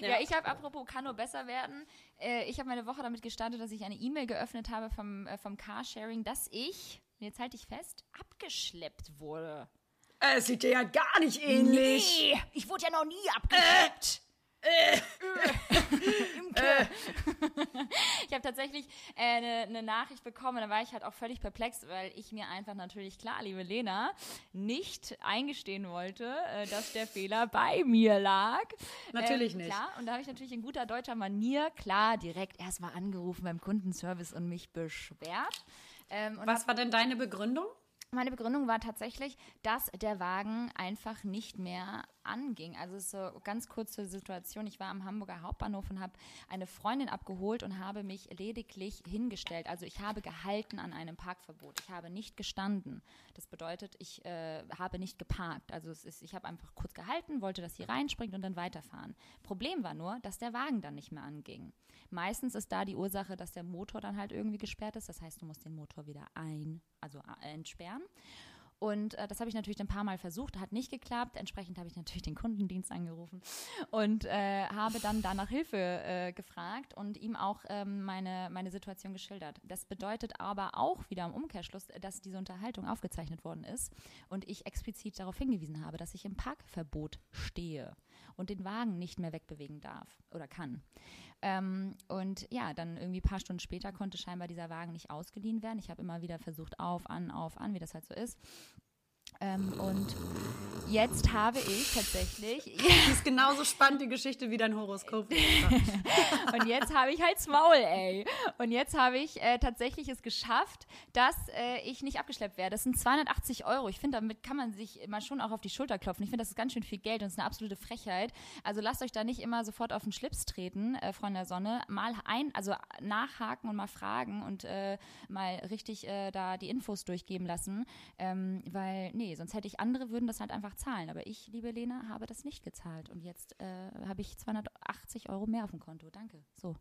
ja, ich habe apropos kann nur besser werden. Äh, ich habe meine Woche damit gestartet, dass ich eine E-Mail geöffnet habe vom, äh, vom Carsharing, dass ich, jetzt halte ich fest, abgeschleppt wurde. Es sieht dir ja gar nicht ähnlich. Nee, ich wurde ja noch nie abgeschleppt. Äh. Äh. äh. ich habe tatsächlich eine äh, ne Nachricht bekommen, da war ich halt auch völlig perplex, weil ich mir einfach natürlich, klar, liebe Lena, nicht eingestehen wollte, äh, dass der Fehler bei mir lag. Natürlich ähm, nicht. Klar, und da habe ich natürlich in guter deutscher Manier, klar, direkt erstmal angerufen beim Kundenservice und mich beschwert. Ähm, Was war denn deine Begründung? Meine Begründung war tatsächlich, dass der Wagen einfach nicht mehr anging. Also es ist so ganz kurze Situation. Ich war am Hamburger Hauptbahnhof und habe eine Freundin abgeholt und habe mich lediglich hingestellt. Also ich habe gehalten an einem Parkverbot. Ich habe nicht gestanden. Das bedeutet, ich äh, habe nicht geparkt. Also es ist, ich habe einfach kurz gehalten, wollte, dass sie reinspringt und dann weiterfahren. Problem war nur, dass der Wagen dann nicht mehr anging. Meistens ist da die Ursache, dass der Motor dann halt irgendwie gesperrt ist. Das heißt, du musst den Motor wieder ein, also äh, entsperren. Und äh, das habe ich natürlich ein paar Mal versucht, hat nicht geklappt. Entsprechend habe ich natürlich den Kundendienst angerufen und äh, habe dann danach Hilfe äh, gefragt und ihm auch ähm, meine, meine Situation geschildert. Das bedeutet aber auch wieder im Umkehrschluss, dass diese Unterhaltung aufgezeichnet worden ist und ich explizit darauf hingewiesen habe, dass ich im Parkverbot stehe und den Wagen nicht mehr wegbewegen darf oder kann. Ähm, und ja, dann irgendwie ein paar Stunden später konnte scheinbar dieser Wagen nicht ausgeliehen werden. Ich habe immer wieder versucht, auf, an, auf, an, wie das halt so ist. Ähm, und jetzt habe ich tatsächlich. Das ist genauso spannend, die Geschichte wie dein Horoskop. und jetzt habe ich halt Maul, ey. Und jetzt habe ich äh, tatsächlich es geschafft, dass äh, ich nicht abgeschleppt werde. Das sind 280 Euro. Ich finde, damit kann man sich immer schon auch auf die Schulter klopfen. Ich finde, das ist ganz schön viel Geld und es ist eine absolute Frechheit. Also lasst euch da nicht immer sofort auf den Schlips treten, äh, Freunde der Sonne. Mal ein, also nachhaken und mal fragen und äh, mal richtig äh, da die Infos durchgeben lassen. Ähm, weil, nee, sonst hätte ich andere, würden das halt einfach zahlen. Aber ich, liebe Lena, habe das nicht gezahlt. Und jetzt äh, habe ich 280 Euro mehr auf dem Konto. Danke. So.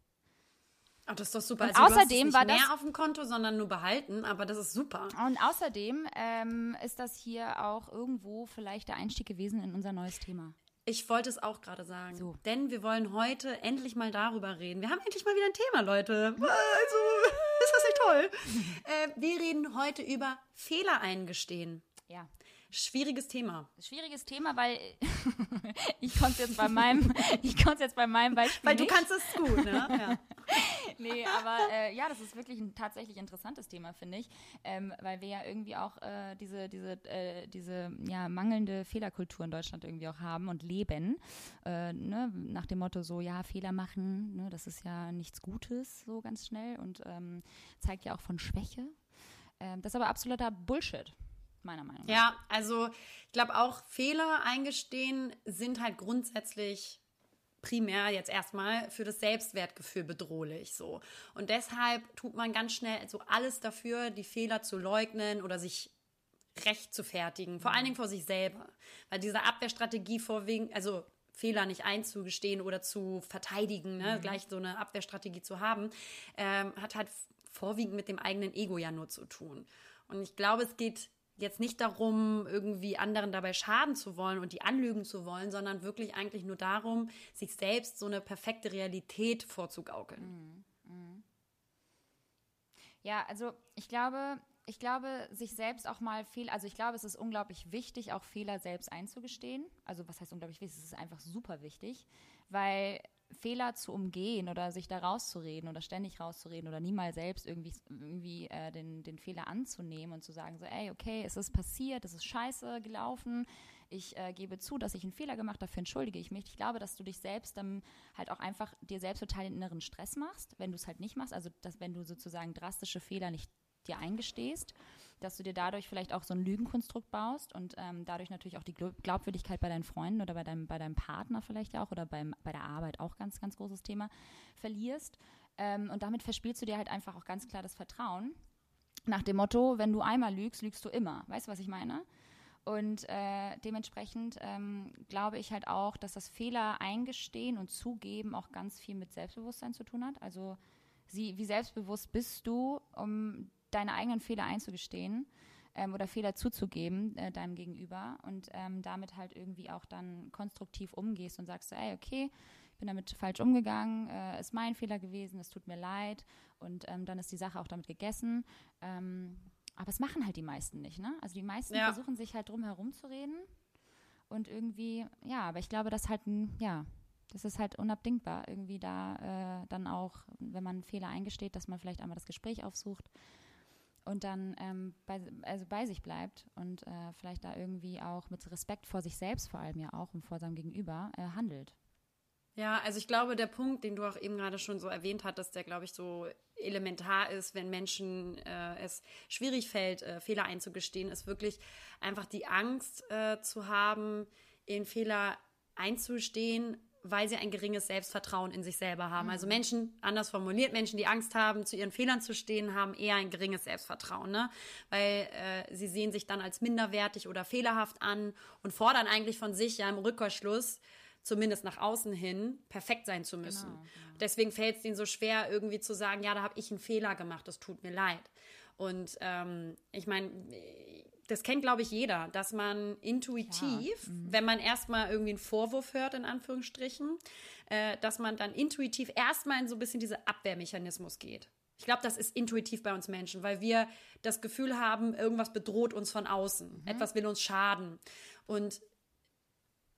Ach, das ist doch super. Und also, außerdem war mehr das auf dem Konto, sondern nur behalten, aber das ist super. Und außerdem ähm, ist das hier auch irgendwo vielleicht der Einstieg gewesen in unser neues Thema. Ich wollte es auch gerade sagen. So. Denn wir wollen heute endlich mal darüber reden. Wir haben endlich mal wieder ein Thema, Leute. Also, ist das nicht toll? äh, wir reden heute über Fehler eingestehen. Ja. Schwieriges Thema. Schwieriges Thema, weil ich konnte es jetzt bei meinem, ich konnte jetzt bei meinem Beispiel. Weil du nicht. kannst es gut, ne? Ja. nee, aber äh, ja, das ist wirklich ein tatsächlich interessantes Thema, finde ich. Ähm, weil wir ja irgendwie auch äh, diese, diese, äh, diese ja, mangelnde Fehlerkultur in Deutschland irgendwie auch haben und leben. Äh, ne? Nach dem Motto so, ja, Fehler machen, ne? das ist ja nichts Gutes, so ganz schnell und ähm, zeigt ja auch von Schwäche. Ähm, das ist aber absoluter Bullshit meiner Meinung nach. Ja, also ich glaube auch Fehler eingestehen sind halt grundsätzlich primär jetzt erstmal für das Selbstwertgefühl bedrohlich so. Und deshalb tut man ganz schnell so alles dafür, die Fehler zu leugnen oder sich recht zu fertigen, vor allen Dingen vor sich selber. Weil diese Abwehrstrategie vorwiegend, also Fehler nicht einzugestehen oder zu verteidigen, ne, mhm. gleich so eine Abwehrstrategie zu haben, ähm, hat halt vorwiegend mit dem eigenen Ego ja nur zu tun. Und ich glaube, es geht jetzt nicht darum, irgendwie anderen dabei schaden zu wollen und die anlügen zu wollen, sondern wirklich eigentlich nur darum, sich selbst so eine perfekte Realität vorzugaukeln. Mhm. Mhm. Ja, also ich glaube, ich glaube, sich selbst auch mal Fehler, also ich glaube, es ist unglaublich wichtig, auch Fehler selbst einzugestehen. Also was heißt unglaublich wichtig? Es ist einfach super wichtig, weil Fehler zu umgehen oder sich da rauszureden oder ständig rauszureden oder niemals selbst irgendwie, irgendwie äh, den, den Fehler anzunehmen und zu sagen, so, ey, okay, es ist passiert, es ist scheiße gelaufen, ich äh, gebe zu, dass ich einen Fehler gemacht habe, dafür entschuldige ich mich. Ich glaube, dass du dich selbst dann halt auch einfach dir selbst total den inneren Stress machst, wenn du es halt nicht machst, also dass wenn du sozusagen drastische Fehler nicht dir eingestehst dass du dir dadurch vielleicht auch so ein Lügenkonstrukt baust und ähm, dadurch natürlich auch die Glaubwürdigkeit bei deinen Freunden oder bei deinem, bei deinem Partner vielleicht auch oder beim, bei der Arbeit auch ganz, ganz großes Thema verlierst. Ähm, und damit verspielst du dir halt einfach auch ganz klar das Vertrauen. Nach dem Motto, wenn du einmal lügst, lügst du immer. Weißt du, was ich meine? Und äh, dementsprechend ähm, glaube ich halt auch, dass das Fehler eingestehen und zugeben auch ganz viel mit Selbstbewusstsein zu tun hat. Also sie, wie selbstbewusst bist du, um deine eigenen Fehler einzugestehen ähm, oder Fehler zuzugeben äh, deinem Gegenüber und ähm, damit halt irgendwie auch dann konstruktiv umgehst und sagst ey, okay, ich bin damit falsch umgegangen, äh, ist mein Fehler gewesen, es tut mir leid und ähm, dann ist die Sache auch damit gegessen. Ähm, aber es machen halt die meisten nicht, ne? Also die meisten ja. versuchen sich halt drum herum zu reden und irgendwie, ja, aber ich glaube, dass halt ein, ja, das ist halt unabdingbar, irgendwie da äh, dann auch, wenn man einen Fehler eingesteht, dass man vielleicht einmal das Gespräch aufsucht und dann ähm, bei, also bei sich bleibt und äh, vielleicht da irgendwie auch mit Respekt vor sich selbst vor allem ja auch und vor seinem Gegenüber äh, handelt. Ja, also ich glaube, der Punkt, den du auch eben gerade schon so erwähnt hattest, der, glaube ich, so elementar ist, wenn Menschen äh, es schwierig fällt, äh, Fehler einzugestehen, ist wirklich einfach die Angst äh, zu haben, in Fehler einzustehen weil sie ein geringes Selbstvertrauen in sich selber haben. Also mhm. Menschen, anders formuliert, Menschen, die Angst haben, zu ihren Fehlern zu stehen, haben eher ein geringes Selbstvertrauen, ne? weil äh, sie sehen sich dann als minderwertig oder fehlerhaft an und fordern eigentlich von sich ja im Rückkehrschluss, zumindest nach außen hin, perfekt sein zu müssen. Genau, genau. Deswegen fällt es ihnen so schwer, irgendwie zu sagen, ja, da habe ich einen Fehler gemacht, das tut mir leid. Und ähm, ich meine, das kennt, glaube ich, jeder, dass man intuitiv, mhm. wenn man erstmal irgendwie einen Vorwurf hört, in Anführungsstrichen, äh, dass man dann intuitiv erstmal in so ein bisschen diese Abwehrmechanismus geht. Ich glaube, das ist intuitiv bei uns Menschen, weil wir das Gefühl haben, irgendwas bedroht uns von außen, mhm. etwas will uns schaden. Und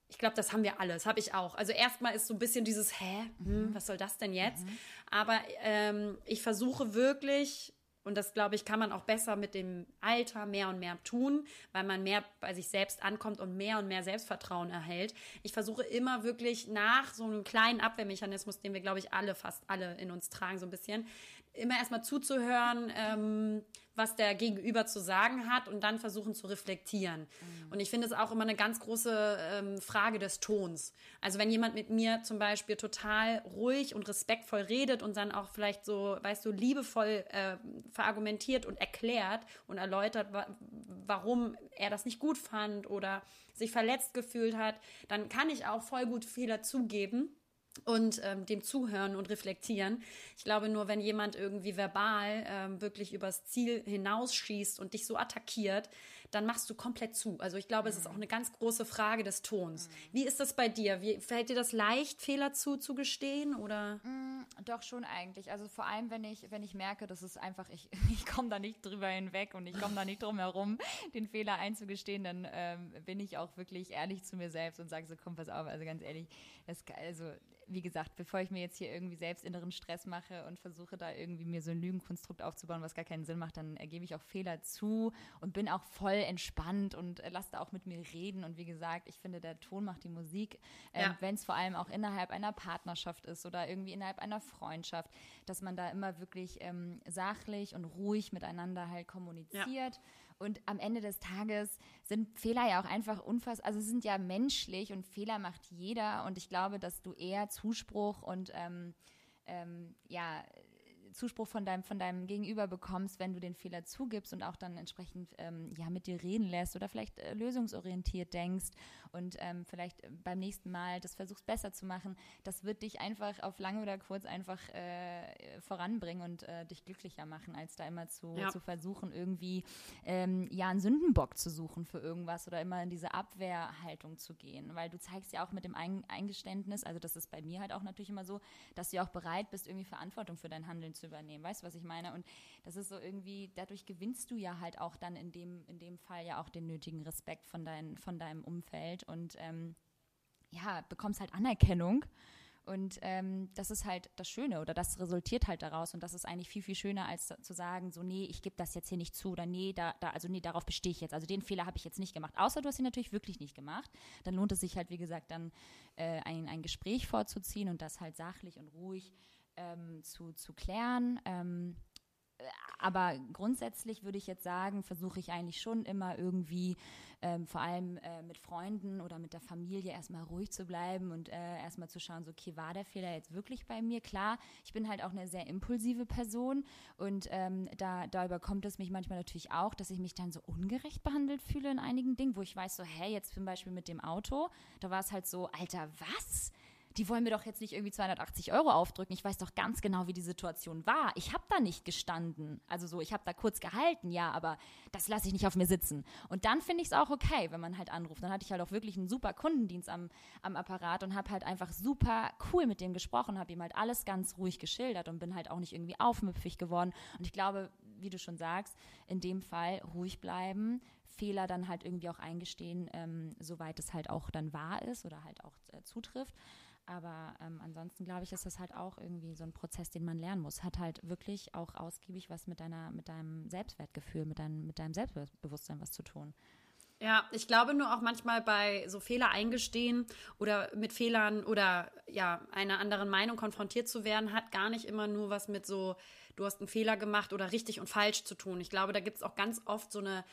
ich glaube, das haben wir alle, das habe ich auch. Also erstmal ist so ein bisschen dieses, hä, hm, mhm. was soll das denn jetzt? Mhm. Aber ähm, ich versuche wirklich und das, glaube ich, kann man auch besser mit dem Alter mehr und mehr tun, weil man mehr bei sich selbst ankommt und mehr und mehr Selbstvertrauen erhält. Ich versuche immer wirklich nach so einem kleinen Abwehrmechanismus, den wir, glaube ich, alle, fast alle in uns tragen, so ein bisschen, immer erstmal zuzuhören, ähm, was der Gegenüber zu sagen hat und dann versuchen zu reflektieren. Mhm. Und ich finde es auch immer eine ganz große ähm, Frage des Tons. Also wenn jemand mit mir zum Beispiel total ruhig und respektvoll redet und dann auch vielleicht so, weißt du, liebevoll äh, verargumentiert und erklärt und erläutert, wa warum er das nicht gut fand oder sich verletzt gefühlt hat, dann kann ich auch voll gut Fehler zugeben und ähm, dem zuhören und reflektieren. Ich glaube nur, wenn jemand irgendwie verbal ähm, wirklich übers Ziel hinausschießt und dich so attackiert, dann machst du komplett zu. Also ich glaube, mhm. es ist auch eine ganz große Frage des Tons. Mhm. Wie ist das bei dir? Wie, fällt dir das leicht, Fehler zuzugestehen oder? Mhm, doch schon eigentlich. Also vor allem, wenn ich, wenn ich merke, dass es einfach, ich, ich komme da nicht drüber hinweg und ich komme da nicht drum herum, den Fehler einzugestehen, dann ähm, bin ich auch wirklich ehrlich zu mir selbst und sage so, komm, pass auf, also ganz ehrlich, das, also wie gesagt, bevor ich mir jetzt hier irgendwie selbst inneren Stress mache und versuche da irgendwie mir so ein Lügenkonstrukt aufzubauen, was gar keinen Sinn macht, dann ergebe ich auch Fehler zu und bin auch voll entspannt und äh, lasse da auch mit mir reden. Und wie gesagt, ich finde, der Ton macht die Musik, äh, ja. wenn es vor allem auch innerhalb einer Partnerschaft ist oder irgendwie innerhalb einer Freundschaft, dass man da immer wirklich ähm, sachlich und ruhig miteinander halt kommuniziert. Ja und am Ende des Tages sind Fehler ja auch einfach unfassbar, also sind ja menschlich und Fehler macht jeder. Und ich glaube, dass du eher Zuspruch und ähm, ähm, ja, Zuspruch von deinem, von deinem Gegenüber bekommst, wenn du den Fehler zugibst und auch dann entsprechend ähm, ja, mit dir reden lässt oder vielleicht äh, lösungsorientiert denkst und ähm, vielleicht beim nächsten Mal das versuchst besser zu machen, das wird dich einfach auf lange oder kurz einfach äh, voranbringen und äh, dich glücklicher machen, als da immer zu, ja. zu versuchen, irgendwie ähm, ja einen Sündenbock zu suchen für irgendwas oder immer in diese Abwehrhaltung zu gehen. Weil du zeigst ja auch mit dem Eingeständnis, also das ist bei mir halt auch natürlich immer so, dass du ja auch bereit bist, irgendwie Verantwortung für dein Handeln zu übernehmen. Weißt du, was ich meine? Und das ist so irgendwie, dadurch gewinnst du ja halt auch dann in dem, in dem Fall ja auch den nötigen Respekt von, dein, von deinem Umfeld und ähm, ja, bekommst halt Anerkennung. Und ähm, das ist halt das Schöne oder das resultiert halt daraus. Und das ist eigentlich viel, viel schöner, als zu sagen, so, nee, ich gebe das jetzt hier nicht zu oder nee, da, da, also nee, darauf bestehe ich jetzt. Also den Fehler habe ich jetzt nicht gemacht. Außer du hast ihn natürlich wirklich nicht gemacht. Dann lohnt es sich halt, wie gesagt, dann äh, ein, ein Gespräch vorzuziehen und das halt sachlich und ruhig ähm, zu, zu klären. Ähm, aber grundsätzlich würde ich jetzt sagen, versuche ich eigentlich schon immer irgendwie, ähm, vor allem äh, mit Freunden oder mit der Familie, erstmal ruhig zu bleiben und äh, erstmal zu schauen, so, okay, war der Fehler jetzt wirklich bei mir? Klar, ich bin halt auch eine sehr impulsive Person und ähm, da, da überkommt es mich manchmal natürlich auch, dass ich mich dann so ungerecht behandelt fühle in einigen Dingen, wo ich weiß, so, hey, jetzt zum Beispiel mit dem Auto, da war es halt so, Alter, was? Die wollen mir doch jetzt nicht irgendwie 280 Euro aufdrücken. Ich weiß doch ganz genau, wie die Situation war. Ich habe da nicht gestanden. Also so, ich habe da kurz gehalten, ja, aber das lasse ich nicht auf mir sitzen. Und dann finde ich es auch okay, wenn man halt anruft. Dann hatte ich halt auch wirklich einen super Kundendienst am, am Apparat und habe halt einfach super cool mit dem gesprochen, habe ihm halt alles ganz ruhig geschildert und bin halt auch nicht irgendwie aufmüpfig geworden. Und ich glaube, wie du schon sagst, in dem Fall ruhig bleiben, Fehler dann halt irgendwie auch eingestehen, ähm, soweit es halt auch dann wahr ist oder halt auch äh, zutrifft. Aber ähm, ansonsten glaube ich, ist das halt auch irgendwie so ein Prozess, den man lernen muss. Hat halt wirklich auch ausgiebig was mit deiner, mit deinem Selbstwertgefühl, mit deinem, mit deinem Selbstbewusstsein was zu tun. Ja, ich glaube nur auch manchmal bei so Fehler eingestehen oder mit Fehlern oder ja, einer anderen Meinung konfrontiert zu werden, hat gar nicht immer nur was mit so, du hast einen Fehler gemacht oder richtig und falsch zu tun. Ich glaube, da gibt es auch ganz oft so eine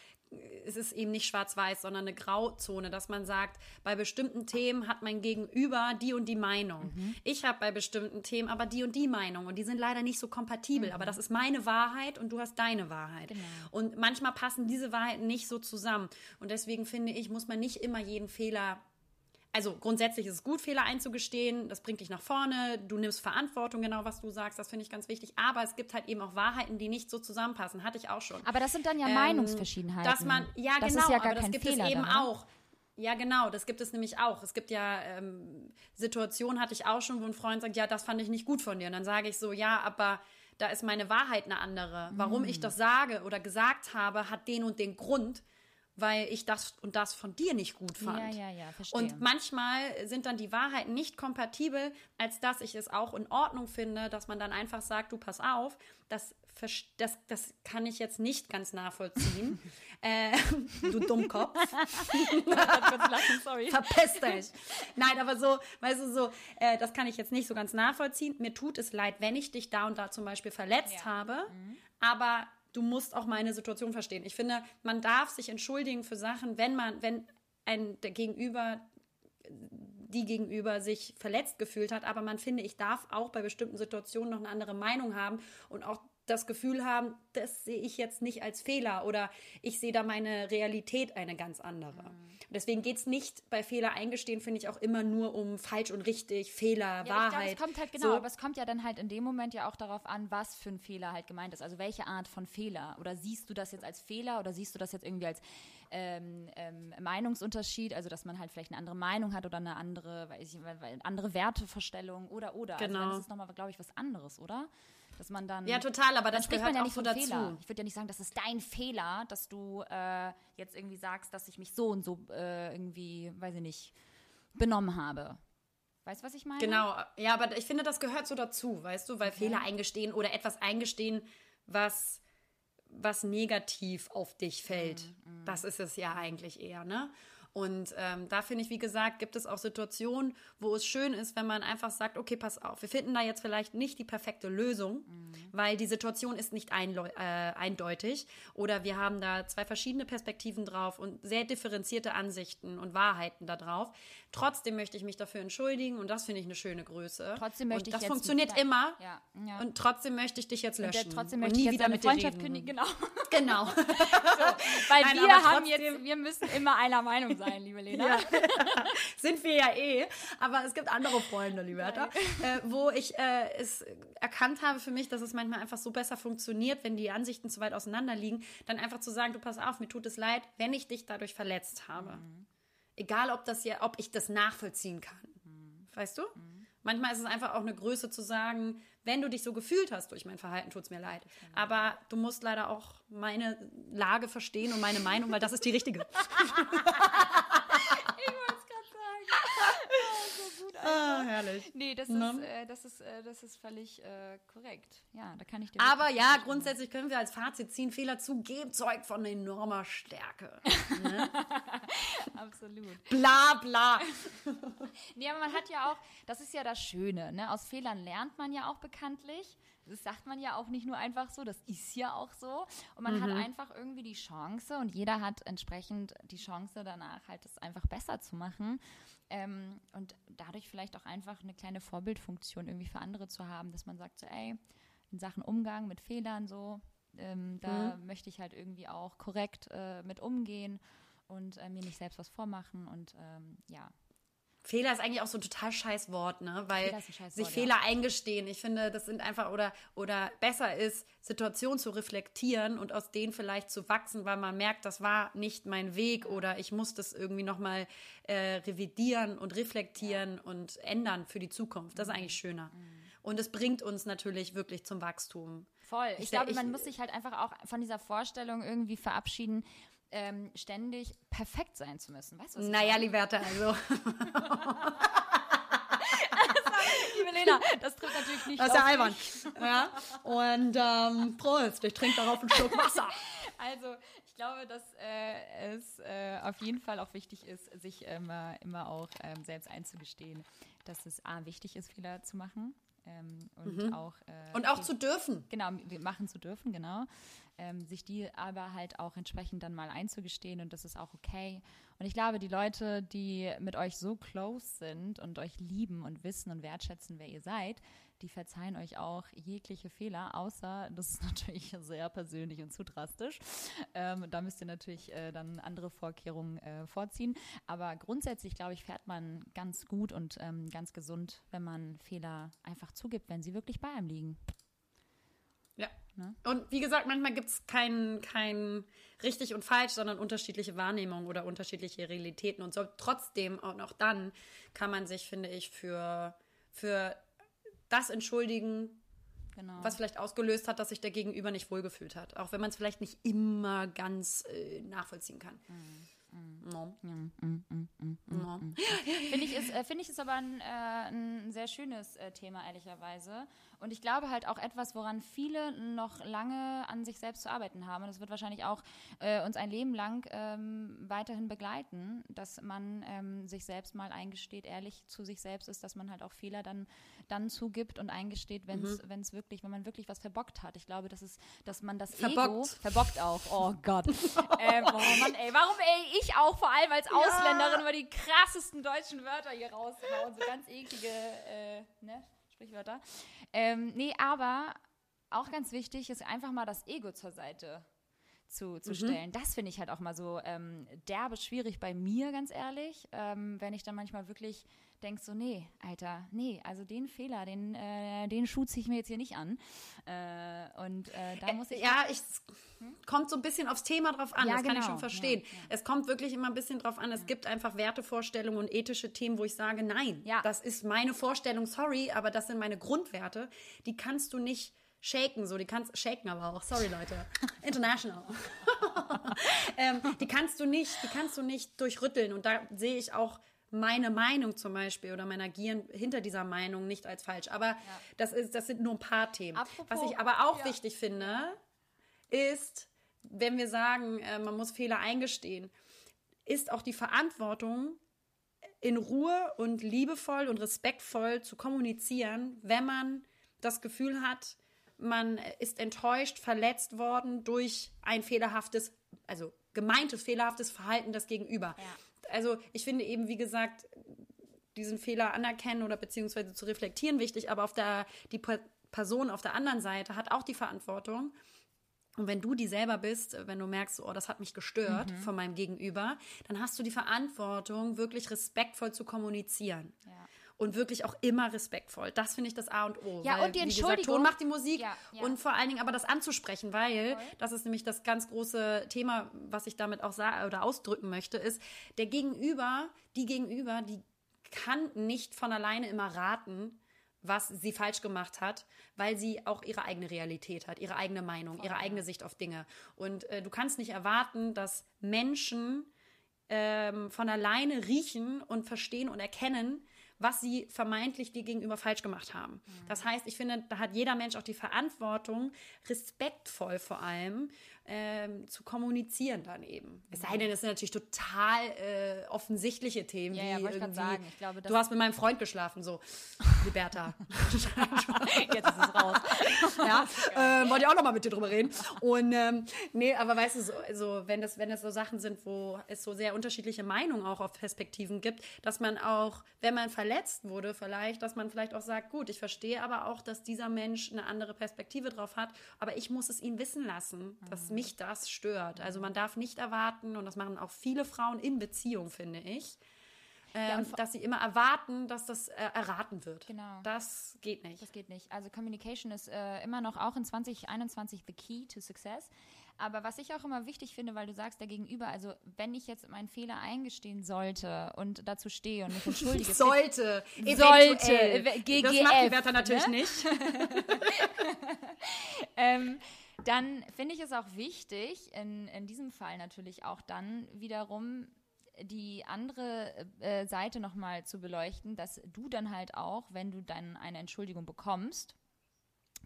es ist eben nicht schwarz-weiß, sondern eine Grauzone, dass man sagt, bei bestimmten Themen hat mein Gegenüber die und die Meinung. Mhm. Ich habe bei bestimmten Themen aber die und die Meinung und die sind leider nicht so kompatibel, mhm. aber das ist meine Wahrheit und du hast deine Wahrheit. Genau. Und manchmal passen diese Wahrheiten nicht so zusammen und deswegen finde ich, muss man nicht immer jeden Fehler also grundsätzlich ist es gut, Fehler einzugestehen. Das bringt dich nach vorne. Du nimmst Verantwortung, genau was du sagst. Das finde ich ganz wichtig. Aber es gibt halt eben auch Wahrheiten, die nicht so zusammenpassen. Hatte ich auch schon. Aber das sind dann ja ähm, Meinungsverschiedenheiten. Dass man, ja, das genau, ist ja gar aber das gibt Fehler es eben dann, auch. Ja, genau, das gibt es nämlich auch. Es gibt ja ähm, Situationen, hatte ich auch schon, wo ein Freund sagt, ja, das fand ich nicht gut von dir. Und dann sage ich so, ja, aber da ist meine Wahrheit eine andere. Warum mm. ich das sage oder gesagt habe, hat den und den Grund weil ich das und das von dir nicht gut fand. Ja, ja, ja, verstehe. Und manchmal sind dann die Wahrheiten nicht kompatibel, als dass ich es auch in Ordnung finde, dass man dann einfach sagt, du pass auf, das, das, das kann ich jetzt nicht ganz nachvollziehen. äh, du Dummkopf. Verpiss dich. Nein, aber so, weißt du, so, äh, das kann ich jetzt nicht so ganz nachvollziehen. Mir tut es leid, wenn ich dich da und da zum Beispiel verletzt ja. habe, mhm. aber du musst auch meine Situation verstehen. Ich finde, man darf sich entschuldigen für Sachen, wenn man, wenn ein der Gegenüber die gegenüber sich verletzt gefühlt hat, aber man finde, ich darf auch bei bestimmten Situationen noch eine andere Meinung haben und auch das Gefühl haben, das sehe ich jetzt nicht als Fehler oder ich sehe da meine Realität eine ganz andere. Mhm. Deswegen geht es nicht bei Fehler eingestehen, finde ich auch immer nur um falsch und richtig, Fehler, ja, Wahrheit. Glaub, es kommt halt genau, so. aber es kommt ja dann halt in dem Moment ja auch darauf an, was für ein Fehler halt gemeint ist. Also welche Art von Fehler. Oder siehst du das jetzt als Fehler oder siehst du das jetzt irgendwie als ähm, ähm, Meinungsunterschied, also dass man halt vielleicht eine andere Meinung hat oder eine andere, weiß ich, andere Wertevorstellung oder oder. Genau. Also das ist nochmal, glaube ich, was anderes, oder? Dass man dann. Ja, total, aber das spricht man ja nicht so dazu. Fehler. Ich würde ja nicht sagen, das ist dein Fehler, dass du äh, jetzt irgendwie sagst, dass ich mich so und so äh, irgendwie, weiß ich nicht, benommen habe. Weißt du, was ich meine? Genau, ja, aber ich finde, das gehört so dazu, weißt du, weil okay. Fehler eingestehen oder etwas eingestehen, was, was negativ auf dich fällt. Mm, mm. Das ist es ja eigentlich eher, ne? Und ähm, da finde ich, wie gesagt, gibt es auch Situationen, wo es schön ist, wenn man einfach sagt, okay, pass auf, wir finden da jetzt vielleicht nicht die perfekte Lösung, mhm. weil die Situation ist nicht äh, eindeutig oder wir haben da zwei verschiedene Perspektiven drauf und sehr differenzierte Ansichten und Wahrheiten da drauf. Trotzdem möchte ich mich dafür entschuldigen und das finde ich eine schöne Größe. Trotzdem möchte und ich Das funktioniert jetzt, immer ja, ja. und trotzdem möchte ich dich jetzt löschen. Und trotzdem möchte und nie ich jetzt wieder mit Freundschaft kündigen. Genau. Genau. so, weil Nein, wir haben jetzt, wir müssen immer einer Meinung sein, liebe Lena. Ja. Sind wir ja eh. Aber es gibt andere Freunde, liebe Hertha, äh, wo ich äh, es erkannt habe für mich, dass es manchmal einfach so besser funktioniert, wenn die Ansichten zu weit auseinander liegen, dann einfach zu sagen, du pass auf, mir tut es leid, wenn ich dich dadurch verletzt habe. Mhm. Egal, ob das ja, ob ich das nachvollziehen kann. Mhm. Weißt du? Mhm. Manchmal ist es einfach auch eine Größe zu sagen, wenn du dich so gefühlt hast durch mein Verhalten, tut es mir leid. Aber du musst leider auch meine Lage verstehen und meine Meinung, weil das ist die richtige. Ah, herrlich. Nee, das ne? ist, äh, das ist, äh, das ist völlig äh, korrekt. Ja, da kann ich dir. Aber ja, grundsätzlich können wir als Fazit ziehen, Fehler zugeben, zeugt von enormer Stärke. Ne? Absolut. Bla, bla. nee, aber man hat ja auch, das ist ja das Schöne, ne? Aus Fehlern lernt man ja auch bekanntlich. Das sagt man ja auch nicht nur einfach so, das ist ja auch so. Und man mhm. hat einfach irgendwie die Chance und jeder hat entsprechend die Chance danach halt es einfach besser zu machen. Ähm, und dadurch vielleicht auch einfach eine kleine Vorbildfunktion irgendwie für andere zu haben, dass man sagt so, ey, in Sachen Umgang mit Fehlern so, ähm, da mhm. möchte ich halt irgendwie auch korrekt äh, mit umgehen und äh, mir nicht selbst was vormachen und ähm, ja, Fehler ist eigentlich auch so ein total scheiß Wort, ne? Weil sich Wort, Fehler ja. eingestehen. Ich finde, das sind einfach oder oder besser ist, Situationen zu reflektieren und aus denen vielleicht zu wachsen, weil man merkt, das war nicht mein Weg oder ich muss das irgendwie nochmal äh, revidieren und reflektieren ja. und ändern für die Zukunft. Das ist mhm. eigentlich schöner. Mhm. Und es bringt uns natürlich wirklich zum Wachstum. Voll. Ich, ich glaube, ich, man muss sich halt einfach auch von dieser Vorstellung irgendwie verabschieden, ähm, ständig perfekt sein zu müssen. Weißt du, was Naja, Liberta, also. Liebe Lena, das trifft natürlich nicht Das ist ja albern. Ja? Und ähm, Prost, ich trinke darauf einen Schluck Wasser. Also, ich glaube, dass äh, es äh, auf jeden Fall auch wichtig ist, sich immer, immer auch ähm, selbst einzugestehen, dass es A, wichtig ist, Fehler zu machen. Ähm, und mhm. auch äh, und auch zu dürfen. Genau, machen zu dürfen, genau ähm, sich die aber halt auch entsprechend dann mal einzugestehen und das ist auch okay. Und ich glaube, die Leute, die mit euch so close sind und euch lieben und wissen und wertschätzen, wer ihr seid, die verzeihen euch auch jegliche Fehler, außer das ist natürlich sehr persönlich und zu drastisch. Ähm, da müsst ihr natürlich äh, dann andere Vorkehrungen äh, vorziehen. Aber grundsätzlich, glaube ich, fährt man ganz gut und ähm, ganz gesund, wenn man Fehler einfach zugibt, wenn sie wirklich bei einem liegen. Ja. Ne? Und wie gesagt, manchmal gibt es kein, kein richtig und falsch, sondern unterschiedliche Wahrnehmungen oder unterschiedliche Realitäten. Und so trotzdem, und auch dann, kann man sich, finde ich, für, für das entschuldigen, genau. was vielleicht ausgelöst hat, dass sich der Gegenüber nicht wohlgefühlt hat. Auch wenn man es vielleicht nicht immer ganz äh, nachvollziehen kann. No. no. Finde ich, ist, äh, find ich ist aber ein, äh, ein sehr schönes äh, Thema, ehrlicherweise. Und ich glaube halt auch etwas, woran viele noch lange an sich selbst zu arbeiten haben. Und das wird wahrscheinlich auch äh, uns ein Leben lang ähm, weiterhin begleiten, dass man ähm, sich selbst mal eingesteht, ehrlich zu sich selbst ist, dass man halt auch Fehler dann, dann zugibt und eingesteht, wenn es mhm. wirklich, wenn man wirklich was verbockt hat. Ich glaube, das ist, dass man das verbockt. Ego verbockt auch. Oh Gott. ähm, oh Mann, ey, warum ey, ich auch vor allem als Ausländerin ja. immer die krassesten deutschen Wörter hier raushauen, so ganz eklige, äh, ne? Sprichwörter. Ähm, nee, aber auch ganz wichtig ist einfach mal das Ego zur Seite zu, zu mhm. stellen. Das finde ich halt auch mal so ähm, derbe schwierig bei mir, ganz ehrlich, ähm, wenn ich dann manchmal wirklich denke, so, nee, Alter, nee, also den Fehler, den, äh, den Schuh ziehe ich mir jetzt hier nicht an. Äh, und äh, da muss ich. Ja, ich. Hm? Kommt so ein bisschen aufs Thema drauf an, ja, das genau. kann ich genau. schon verstehen. Ja, ja. Es kommt wirklich immer ein bisschen drauf an. Es gibt einfach Wertevorstellungen und ethische Themen, wo ich sage, nein, das ist meine Vorstellung, sorry, aber das sind meine Grundwerte. Die kannst du nicht shaken, so, die kannst, shaken aber auch, sorry Leute, international. ähm, die kannst du nicht, die kannst du nicht durchrütteln und da sehe ich auch meine Meinung zum Beispiel oder mein Agieren hinter dieser Meinung nicht als falsch. Aber ja. das, ist, das sind nur ein paar Themen. Apropos, Was ich aber auch ja. wichtig finde, ist, wenn wir sagen, äh, man muss Fehler eingestehen, ist auch die Verantwortung, in Ruhe und liebevoll und respektvoll zu kommunizieren, wenn man das Gefühl hat, man ist enttäuscht, verletzt worden durch ein fehlerhaftes, also gemeintes fehlerhaftes Verhalten des Gegenüber. Ja. Also ich finde eben, wie gesagt, diesen Fehler anerkennen oder beziehungsweise zu reflektieren wichtig, aber auf der, die Person auf der anderen Seite hat auch die Verantwortung. Und wenn du die selber bist, wenn du merkst, oh, das hat mich gestört mhm. von meinem Gegenüber, dann hast du die Verantwortung, wirklich respektvoll zu kommunizieren. Ja und wirklich auch immer respektvoll. Das finde ich das A und O. Ja, weil, und die Entschuldigung. Gesagt, Ton macht die Musik ja, ja. und vor allen Dingen aber das anzusprechen, weil Voll. das ist nämlich das ganz große Thema, was ich damit auch sagen oder ausdrücken möchte, ist, der Gegenüber, die Gegenüber, die kann nicht von alleine immer raten, was sie falsch gemacht hat, weil sie auch ihre eigene Realität hat, ihre eigene Meinung, Voll, ihre eigene Sicht auf Dinge. Und äh, du kannst nicht erwarten, dass Menschen ähm, von alleine riechen und verstehen und erkennen, was sie vermeintlich dir gegenüber falsch gemacht haben. Mhm. Das heißt, ich finde, da hat jeder Mensch auch die Verantwortung, respektvoll vor allem ähm, zu kommunizieren dann eben. Es sei denn, das sind natürlich total äh, offensichtliche Themen. Ja, ja, irgendwie, sagen. Ich glaube, du hast mit meinem Freund geschlafen, so, Liberta. Jetzt ist es raus. ja, äh, wollte ich auch noch mal mit dir drüber reden. Und ähm, nee, aber weißt du, so, also, wenn, das, wenn das so Sachen sind, wo es so sehr unterschiedliche Meinungen auch auf Perspektiven gibt, dass man auch, wenn man verletzt wurde, vielleicht, dass man vielleicht auch sagt, gut, ich verstehe aber auch, dass dieser Mensch eine andere Perspektive drauf hat, aber ich muss es ihn wissen lassen, dass mhm mich das stört. Also man darf nicht erwarten, und das machen auch viele Frauen in Beziehung, finde ich, äh, ja, dass sie immer erwarten, dass das äh, erraten wird. Genau. Das geht nicht. Das geht nicht. Also Communication ist äh, immer noch auch in 2021 the key to success. Aber was ich auch immer wichtig finde, weil du sagst, der Gegenüber, also wenn ich jetzt meinen Fehler eingestehen sollte und dazu stehe und mich entschuldige. sollte. Sollte. GGF, das macht die Wörter natürlich ne? nicht. ähm, dann finde ich es auch wichtig, in, in diesem Fall natürlich auch dann wiederum die andere äh, Seite nochmal zu beleuchten, dass du dann halt auch, wenn du dann eine Entschuldigung bekommst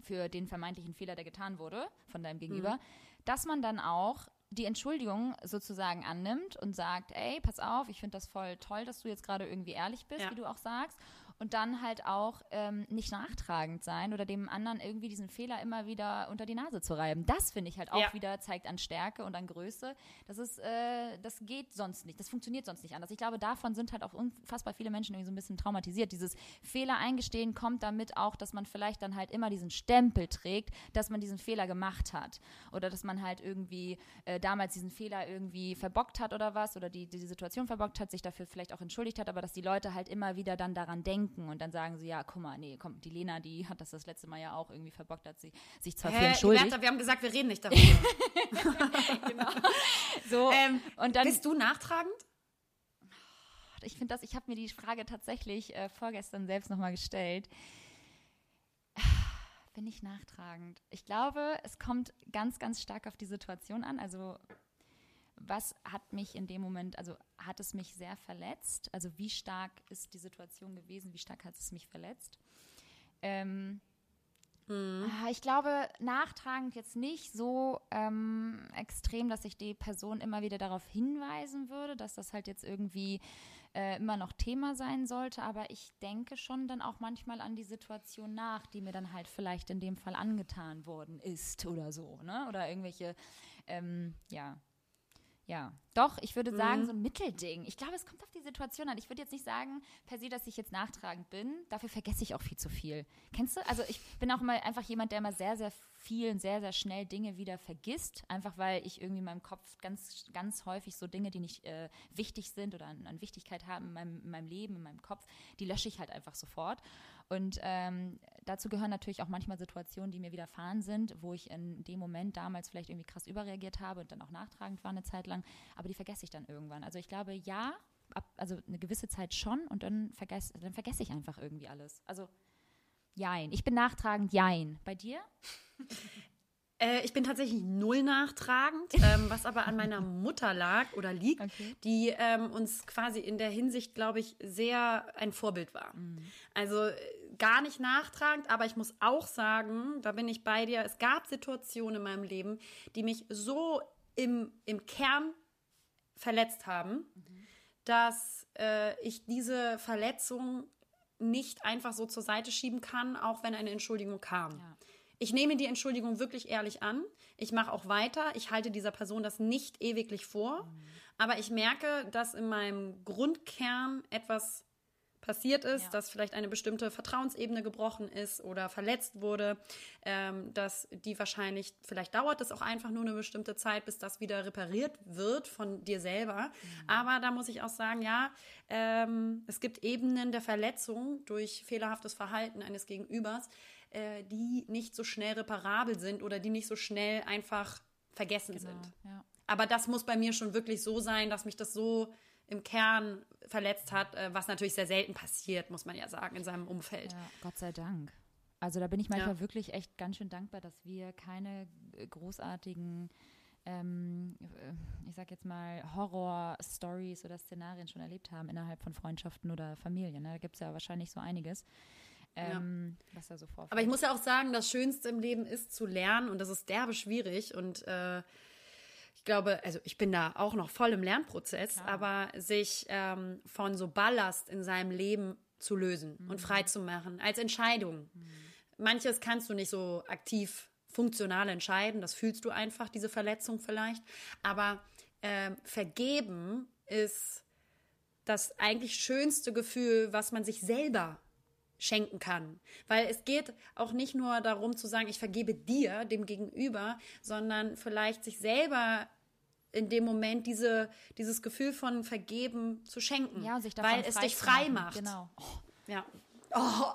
für den vermeintlichen Fehler, der getan wurde von deinem Gegenüber, mhm. dass man dann auch die Entschuldigung sozusagen annimmt und sagt, ey, pass auf, ich finde das voll toll, dass du jetzt gerade irgendwie ehrlich bist, ja. wie du auch sagst. Und dann halt auch ähm, nicht nachtragend sein oder dem anderen irgendwie diesen Fehler immer wieder unter die Nase zu reiben. Das finde ich halt auch Ja. wieder zeigt an Stärke und an Größe. Das ist, äh, das geht sonst nicht, das funktioniert sonst nicht anders. Ich glaube, davon sind halt auch unfassbar viele Menschen irgendwie so ein bisschen traumatisiert. Dieses Fehler eingestehen kommt damit auch, dass man vielleicht dann halt immer diesen Stempel trägt, dass man diesen Fehler gemacht hat oder dass man halt irgendwie äh, damals diesen Fehler irgendwie verbockt hat oder was oder die, die Situation verbockt hat, sich dafür vielleicht auch entschuldigt hat, aber dass die Leute halt immer wieder dann daran denken und dann sagen sie, ja, guck mal, nee, komm, die Lena, die hat das das letzte Mal ja auch irgendwie verbockt, hat sie sich zwar für Hä, entschuldigt. Bertha, wir haben gesagt, wir reden nicht darüber. So, ähm, und dann, bist du nachtragend? ich finde das, ich habe mir die Frage tatsächlich äh, vorgestern selbst nochmal gestellt. Bin ich nachtragend? Ich glaube, es kommt ganz, ganz stark auf die Situation an. Also, was hat mich in dem Moment, also hat es mich sehr verletzt? Also, wie stark ist die Situation gewesen? Wie stark hat es mich verletzt? Ähm, ah, Ich glaube, nachtragend jetzt nicht so ähm, extrem, dass ich die Person immer wieder darauf hinweisen würde, dass das halt jetzt irgendwie äh, immer noch Thema sein sollte. Aber ich denke schon dann auch manchmal an die Situation nach, die mir dann halt vielleicht in dem Fall angetan worden ist oder so, ne? Oder irgendwelche, ähm, ja. Ja, doch, ich würde sagen, so ein Mittelding. Ich glaube, es kommt auf die Situation an. Ich würde jetzt nicht sagen, per se, dass ich jetzt nachtragend bin. Dafür vergesse ich auch viel zu viel. Kennst du? Also ich bin auch immer einfach jemand, der immer sehr, sehr viel und sehr, sehr schnell Dinge wieder vergisst. Einfach weil ich irgendwie in meinem Kopf ganz, ganz häufig so Dinge, die nicht äh, wichtig sind oder an, an Wichtigkeit haben in meinem, in meinem Leben, in meinem Kopf, die lösche ich halt einfach sofort. Und ähm, dazu gehören natürlich auch manchmal Situationen, die mir widerfahren sind, wo ich in dem Moment damals vielleicht irgendwie krass überreagiert habe und dann auch nachtragend war eine Zeit lang, aber die vergesse ich dann irgendwann. Also ich glaube, ja, ab, also eine gewisse Zeit schon und dann vergesse dann vergesse ich einfach irgendwie alles. Also jein. Ich bin nachtragend, jein. Bei dir? Äh, ich bin tatsächlich null nachtragend, ähm, was aber an meiner Mutter lag oder liegt, Okay. die ähm, uns quasi in der Hinsicht, glaube ich, sehr ein Vorbild war. Also äh, gar nicht nachtragend, aber ich muss auch sagen, da bin ich bei dir, es gab Situationen in meinem Leben, die mich so im, im Kern verletzt haben, dass äh, ich diese Verletzung nicht einfach so zur Seite schieben kann, auch wenn eine Entschuldigung kam. Ja. Ich nehme die Entschuldigung wirklich ehrlich an. Ich mache auch weiter. Ich halte dieser Person das nicht ewiglich vor. Aber ich merke, dass in meinem Grundkern etwas passiert ist, Ja. dass vielleicht eine bestimmte Vertrauensebene gebrochen ist oder verletzt wurde, ähm, dass die wahrscheinlich, vielleicht dauert es auch einfach nur eine bestimmte Zeit, bis das wieder repariert wird von dir selber. Aber da muss ich auch sagen, ja, ähm, es gibt Ebenen der Verletzung durch fehlerhaftes Verhalten eines Gegenübers, äh, die nicht so schnell reparabel sind oder die nicht so schnell einfach vergessen sind. Ja. Aber das muss bei mir schon wirklich so sein, dass mich das so im Kern verletzt hat, äh, was natürlich sehr selten passiert, muss man ja sagen, in seinem Umfeld. Ja, Gott sei Dank. Also da bin ich manchmal Ja. wirklich echt ganz schön dankbar, dass wir keine äh, großartigen, ähm, äh, ich sag jetzt mal, Horror-Stories oder Szenarien schon erlebt haben innerhalb von Freundschaften oder Familien. Ne? Da gibt es ja wahrscheinlich so einiges, ähm, was da so vorfällt. Aber ich muss ja auch sagen, das Schönste im Leben ist zu lernen und das ist derbe schwierig und äh, ich glaube, also ich bin da auch noch voll im Lernprozess, aber sich ähm, von so Ballast in seinem Leben zu lösen und frei zu machen als Entscheidung. Manches kannst du nicht so aktiv funktional entscheiden, das fühlst du einfach, diese Verletzung vielleicht, aber ähm, vergeben ist das eigentlich schönste Gefühl, was man sich selber schenken kann. Weil es geht auch nicht nur darum zu sagen, ich vergebe dir, dem Gegenüber, sondern vielleicht sich selber in dem Moment diese, dieses Gefühl von Vergeben zu schenken. ja, sich davon weil es dich frei macht. Genau. Ja. Oh, oh,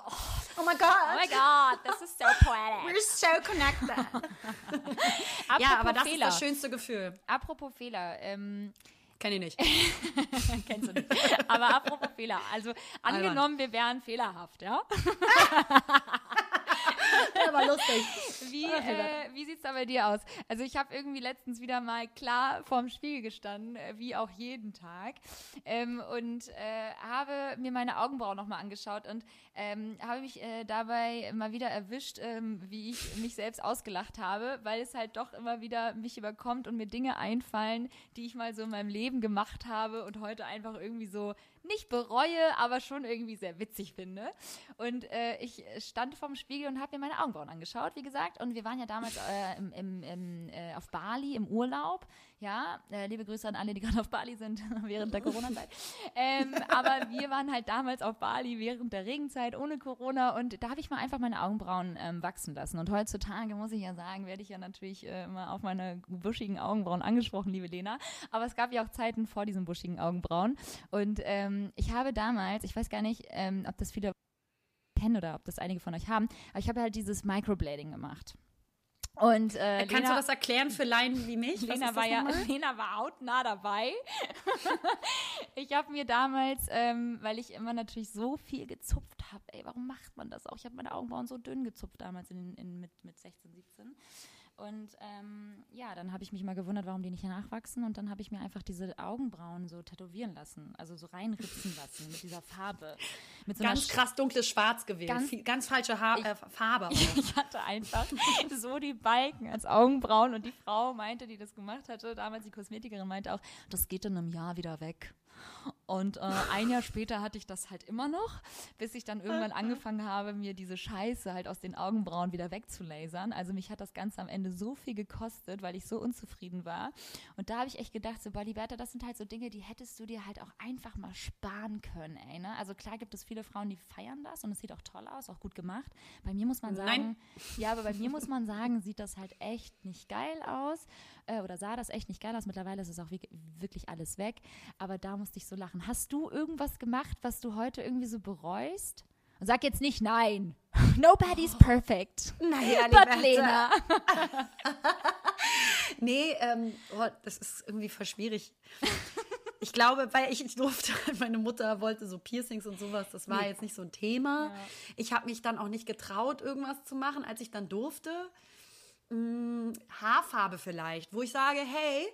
oh my Oh God. my God, this is so poetic. We're so connected. Apropos ja, aber das Fehler. ist das schönste Gefühl. Apropos Fehler, ähm, Kenn ich nicht. kennst du nicht. Aber apropos Fehler, also angenommen, wir wären fehlerhaft, ja? aber lustig. Wie, äh, wie sieht es da bei dir aus? Also ich habe irgendwie letztens wieder mal klar vorm Spiegel gestanden, äh, wie auch jeden Tag. Ähm, und äh, habe mir meine Augenbrauen nochmal angeschaut und ähm, habe mich äh, dabei mal wieder erwischt, ähm, wie ich mich selbst ausgelacht habe, weil es halt doch immer wieder mich überkommt und mir Dinge einfallen, die ich mal so in meinem Leben gemacht habe und heute einfach irgendwie so nicht bereue, aber schon irgendwie sehr witzig finde. Und äh, ich stand vorm Spiegel und habe mir meine Augenbrauen angeschaut, wie gesagt. Und wir waren ja damals äh, im, im, im, äh, auf Bali im Urlaub. Ja, äh, liebe Grüße an alle, die gerade auf Bali sind während der Corona-Zeit. Ähm, aber wir waren halt damals auf Bali während der Regenzeit ohne Corona und da habe ich mal einfach meine Augenbrauen ähm, wachsen lassen. Und heutzutage muss ich ja sagen, werde ich ja natürlich äh, immer auf meine buschigen Augenbrauen angesprochen, liebe Lena. Aber es gab ja auch Zeiten vor diesen buschigen Augenbrauen. Und ähm, ich habe damals, ich weiß gar nicht, ähm, ob das viele kennen oder ob das einige von euch haben, aber ich habe halt dieses Microblading gemacht. Und, äh, Kannst Lena, du das erklären für Laien wie mich? Was Lena war ja, nochmal? Lena war hautnah dabei. ich habe mir damals, ähm, weil ich immer natürlich so viel gezupft habe, ey, warum macht man das auch? Ich habe meine Augenbrauen so dünn gezupft damals in, in, mit, mit 16, 17. Und ähm, ja, dann habe ich mich mal gewundert, warum die nicht nachwachsen. Und dann habe ich mir einfach diese Augenbrauen so tätowieren lassen, also so reinritzen lassen mit dieser Farbe. Mit so Ganz krass dunkles Schwarz gewählt. Ganz- Ganz, falsche ha äh, Farbe. Ich hatte einfach so die Balken als Augenbrauen und die Frau meinte, die das gemacht hatte, damals die Kosmetikerin meinte auch, das geht in einem Jahr wieder weg. Und äh, ein Jahr später hatte ich das halt immer noch, bis ich dann irgendwann angefangen habe, mir diese Scheiße halt aus den Augenbrauen wieder wegzulasern. Also mich hat das Ganze am Ende so viel gekostet, weil ich so unzufrieden war. Und da habe ich echt gedacht, so, boah, Liberta, das sind halt so Dinge, die hättest du dir halt auch einfach mal sparen können, ey, ne? Also klar gibt es viele Frauen, die feiern das und es sieht auch toll aus, auch gut gemacht. Bei mir muss man sagen, Nein. ja, aber bei mir muss man sagen, sieht das halt echt nicht geil aus äh, oder sah das echt nicht geil aus. Mittlerweile ist es auch wirk- wirklich alles weg. Aber da musste ich so lachen. Hast du irgendwas gemacht, was du heute irgendwie so bereust? Und sag jetzt nicht nein. Nobody's perfect. Naja, But. Lena. Nee, ähm, oh, das ist irgendwie voll schwierig. Ich glaube, weil ich durfte, meine Mutter wollte so Piercings und sowas, das war jetzt nicht so ein Thema. Ich habe mich dann auch nicht getraut, irgendwas zu machen, als ich dann durfte. Hm, Haarfarbe vielleicht, wo ich sage, hey,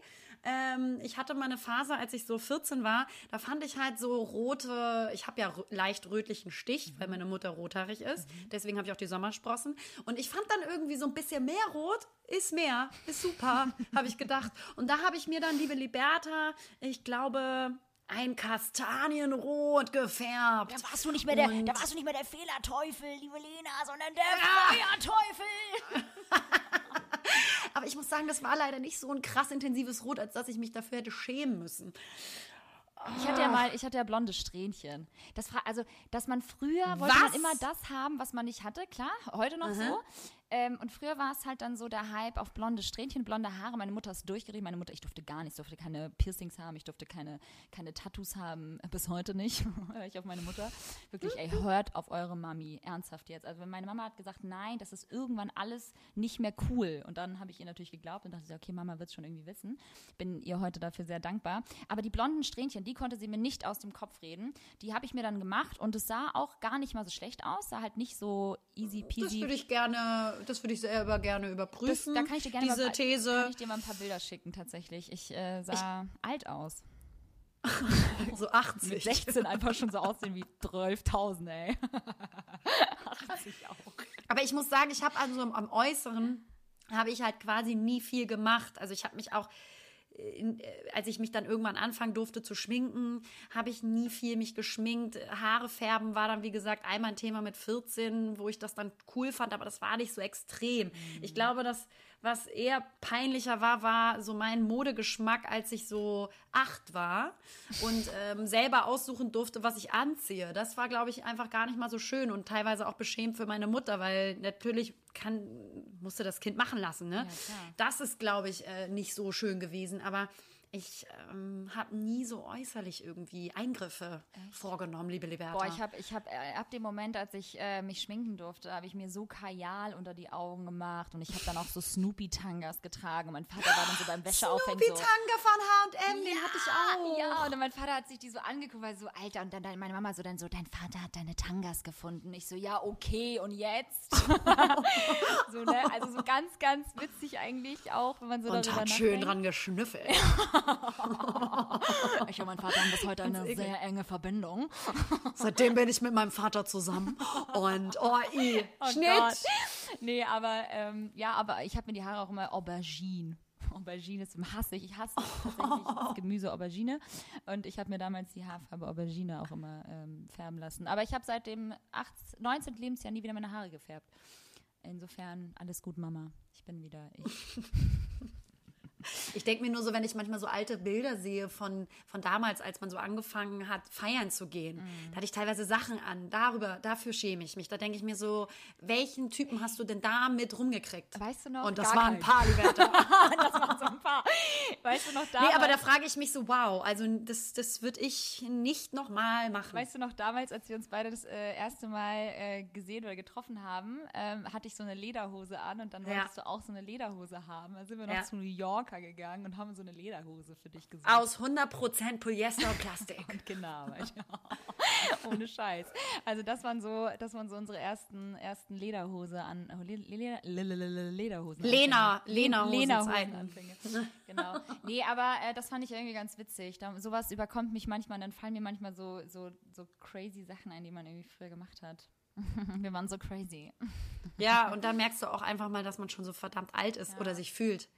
ähm, ich hatte mal eine Phase, als ich so 14 war, da fand ich halt so rote, ich habe ja leicht rötlichen Stich, weil meine Mutter rothaarig ist, deswegen habe ich auch die Sommersprossen und ich fand dann irgendwie so ein bisschen mehr rot, ist mehr, ist super, habe ich gedacht. Und da habe ich mir dann, liebe Liberta, ich glaube, ein Kastanienrot gefärbt. Da warst du nicht mehr der, da warst du nicht mehr der Fehlerteufel, liebe Lena, sondern der Feuerteufel. Aber ich muss sagen, das war leider nicht so ein krass intensives Rot, als dass ich mich dafür hätte schämen müssen. Ich hatte ja mal, ich hatte ja blonde Strähnchen. Das fra- also, dass man früher wollte man immer das haben, was man nicht hatte, klar, heute noch so. Ähm, und früher war es halt dann so der Hype auf blonde Strähnchen, blonde Haare. Meine Mutter ist durchgedreht. Meine Mutter, ich durfte gar nichts, durfte keine Piercings haben, ich durfte keine, keine Tattoos haben, bis heute nicht. Hör ich auf meine Mutter. Wirklich, ey, hört auf eure Mami, ernsthaft jetzt. Also meine Mama hat gesagt, nein, das ist irgendwann alles nicht mehr cool. Und dann habe ich ihr natürlich geglaubt und dachte, okay, Mama wird es schon irgendwie wissen. Bin ihr heute dafür sehr dankbar. Aber die blonden Strähnchen, die konnte sie mir nicht aus dem Kopf reden. Die habe ich mir dann gemacht und es sah auch gar nicht mal so schlecht aus, sah halt nicht so easy Das peasy. würde ich gerne, das würde ich selber gerne Das, überprüfen. da kann ich dir gerne diese mal, These. Kann ich dir mal ein paar Bilder schicken, tatsächlich. Ich äh, sah alt aus. so Mit 80. 16 einfach schon so aussehen wie 12.000, ey. 80 auch. Aber ich muss sagen, ich habe also am, Äußeren habe ich halt quasi nie viel gemacht. Also ich habe mich auch als ich mich dann irgendwann anfangen durfte zu schminken, habe ich nie viel mich geschminkt. Haare färben war dann, wie gesagt, einmal ein Thema mit 14, wo ich das dann cool fand, aber das war nicht so extrem. Ich glaube, dass was eher peinlicher war, war so mein Modegeschmack, als ich so acht war und ähm, selber aussuchen durfte, was ich anziehe. Das war, glaube ich, einfach gar nicht mal so schön und teilweise auch beschämt für meine Mutter, weil natürlich kann, musste das Kind machen lassen. Ne? klar. das ist, glaube ich, äh, nicht so schön gewesen. Aber Ich ähm, habe nie so äußerlich irgendwie Eingriffe Echt? vorgenommen, liebe Liberta. Boah, ich habe ich hab, äh, ab dem Moment, als ich äh, mich schminken durfte, habe ich mir so Kajal unter die Augen gemacht und ich habe dann auch so Snoopy-Tangas getragen. Und mein Vater war dann so beim Wäscheaufhängen so. Snoopy-Tanga von H&M, ja, den hatte ich auch. Ja, und mein Vater hat sich die so angeguckt, weil so, Alter, und dann meine Mama so dann so, dein Vater hat deine Tangas gefunden. Ich so, ja, okay, und jetzt? so, ne? Also so ganz, ganz witzig eigentlich auch, wenn man so und darüber hat schön dran geschnüffelt. ich und mein Vater haben bis heute eine sehr enge Verbindung. Seitdem bin ich mit meinem Vater zusammen. Und oh, i, oh Schnitt. Gott. Nee, aber ähm, ja, aber ich habe mir die Haare auch immer Aubergine. Aubergine ist hasse ich. Ich hasse tatsächlich das Gemüse Aubergine. Und ich habe mir damals die Haarfarbe Aubergine auch immer ähm, färben lassen. Aber ich habe seit dem 18, 19. Lebensjahr nie wieder meine Haare gefärbt. Insofern alles gut, Mama. Ich bin wieder ich. Ich denke mir nur so, wenn ich manchmal so alte Bilder sehe von, von damals, als man so angefangen hat, feiern zu gehen, mm. da hatte ich teilweise Sachen an. Darüber, dafür schäme ich mich. Da denke ich mir so, welchen Typen hast du denn da mit rumgekriegt? Weißt du noch? Und das waren ein paar, Liberta. das waren so ein paar. Weißt du noch damals? Nee, aber da frage ich mich so, wow, also das, das würde ich nicht nochmal machen. Weißt du noch damals, als wir uns beide das äh, erste Mal äh, gesehen oder getroffen haben, ähm, hatte ich so eine Lederhose an und dann wolltest ja. du auch so eine Lederhose haben. Da sind wir noch ja. zu New York Bäcker gegangen und haben so eine Lederhose für dich gesucht. Aus 100% Polyester und Plastik. genau. Ohne Scheiß. Also das waren so, das waren so unsere ersten, ersten Lederhose an, Lederhosen. Lena, Lena Lena genau. Nee, aber äh, das fand ich irgendwie ganz witzig. Da, sowas überkommt mich manchmal, dann fallen mir manchmal so, so, so crazy Sachen ein, die man irgendwie früher gemacht hat. Wir waren so crazy. Ja, und da merkst du auch einfach mal, dass man schon so verdammt alt ist ja. oder sich fühlt.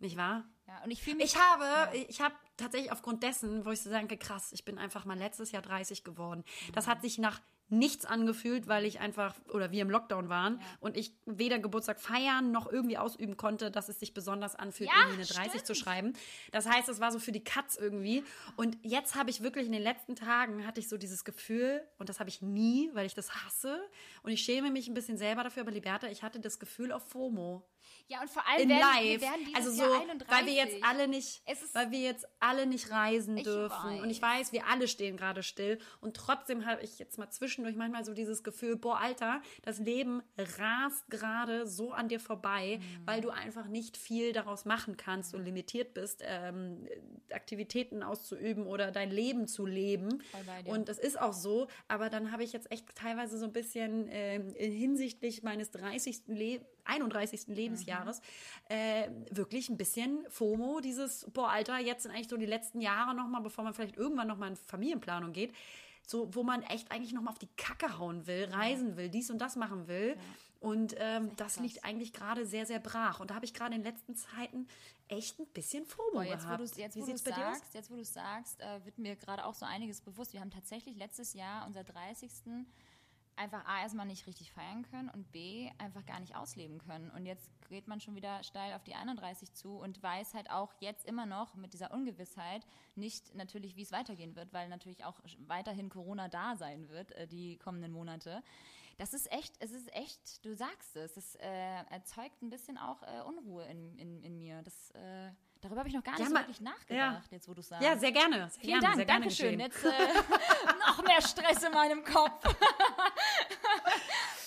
Nicht wahr? Ja, und ich fühle mich. Ich habe, ja. ich habe tatsächlich aufgrund dessen, wo ich so denke, krass, ich bin einfach mal letztes Jahr 30 geworden. Mhm. Das hat sich nach nichts angefühlt, weil ich einfach oder wir im Lockdown waren ja. und ich weder Geburtstag feiern noch irgendwie ausüben konnte, dass es sich besonders anfühlt, ja, irgendwie eine 30 stimmt. zu schreiben. Das heißt, es war so für die Katz irgendwie. Und jetzt habe ich wirklich in den letzten Tagen hatte ich so dieses Gefühl und das habe ich nie, weil ich das hasse und ich schäme mich ein bisschen selber dafür, aber Liberta, ich hatte das Gefühl auf FOMO. Ja, und vor allem in werden, live. Wir werden also so, weil wir jetzt alle nicht, weil wir jetzt alle nicht reisen dürfen. Weiß. Und ich weiß, wir alle stehen gerade still. Und trotzdem habe ich jetzt mal zwischendurch manchmal so dieses Gefühl, boah, Alter, das Leben rast gerade so an dir vorbei, mhm. weil du einfach nicht viel daraus machen kannst und limitiert bist, ähm, Aktivitäten auszuüben oder dein Leben zu leben. Und das ist auch so. Aber dann habe ich jetzt echt teilweise so ein bisschen ähm, hinsichtlich meines 30. Lebens 31. Lebensjahres, mhm. äh, wirklich ein bisschen FOMO, dieses, boah, Alter, jetzt sind eigentlich so die letzten Jahre nochmal, bevor man vielleicht irgendwann nochmal in Familienplanung geht, so, wo man echt eigentlich nochmal auf die Kacke hauen will, reisen will, dies und das machen will. Ja. Und ähm, das, das liegt eigentlich gerade sehr, sehr brach. Und da habe ich gerade in den letzten Zeiten echt ein bisschen FOMO Boah, jetzt, gehabt. Wo jetzt, wo sagst, jetzt, wo du sagst, äh, wird mir gerade auch so einiges bewusst. Wir haben tatsächlich letztes Jahr unser 30 einfach A, erstmal nicht richtig feiern können und B, einfach gar nicht ausleben können. Und jetzt geht man schon wieder steil auf die 31 zu und weiß halt auch jetzt immer noch mit dieser Ungewissheit nicht natürlich, wie es weitergehen wird, weil natürlich auch weiterhin Corona da sein wird, äh, die kommenden Monate. Das ist echt, es ist echt, du sagst es, es äh, erzeugt ein bisschen auch äh, Unruhe in, in, in mir. Das äh, Darüber habe ich noch gar nicht ja, so wirklich nachgedacht, ja. jetzt wo du sagst. Ja, sehr gerne. Sehr Vielen gerne, Dank, sehr Dankeschön. Jetzt äh, noch mehr Stress in meinem Kopf.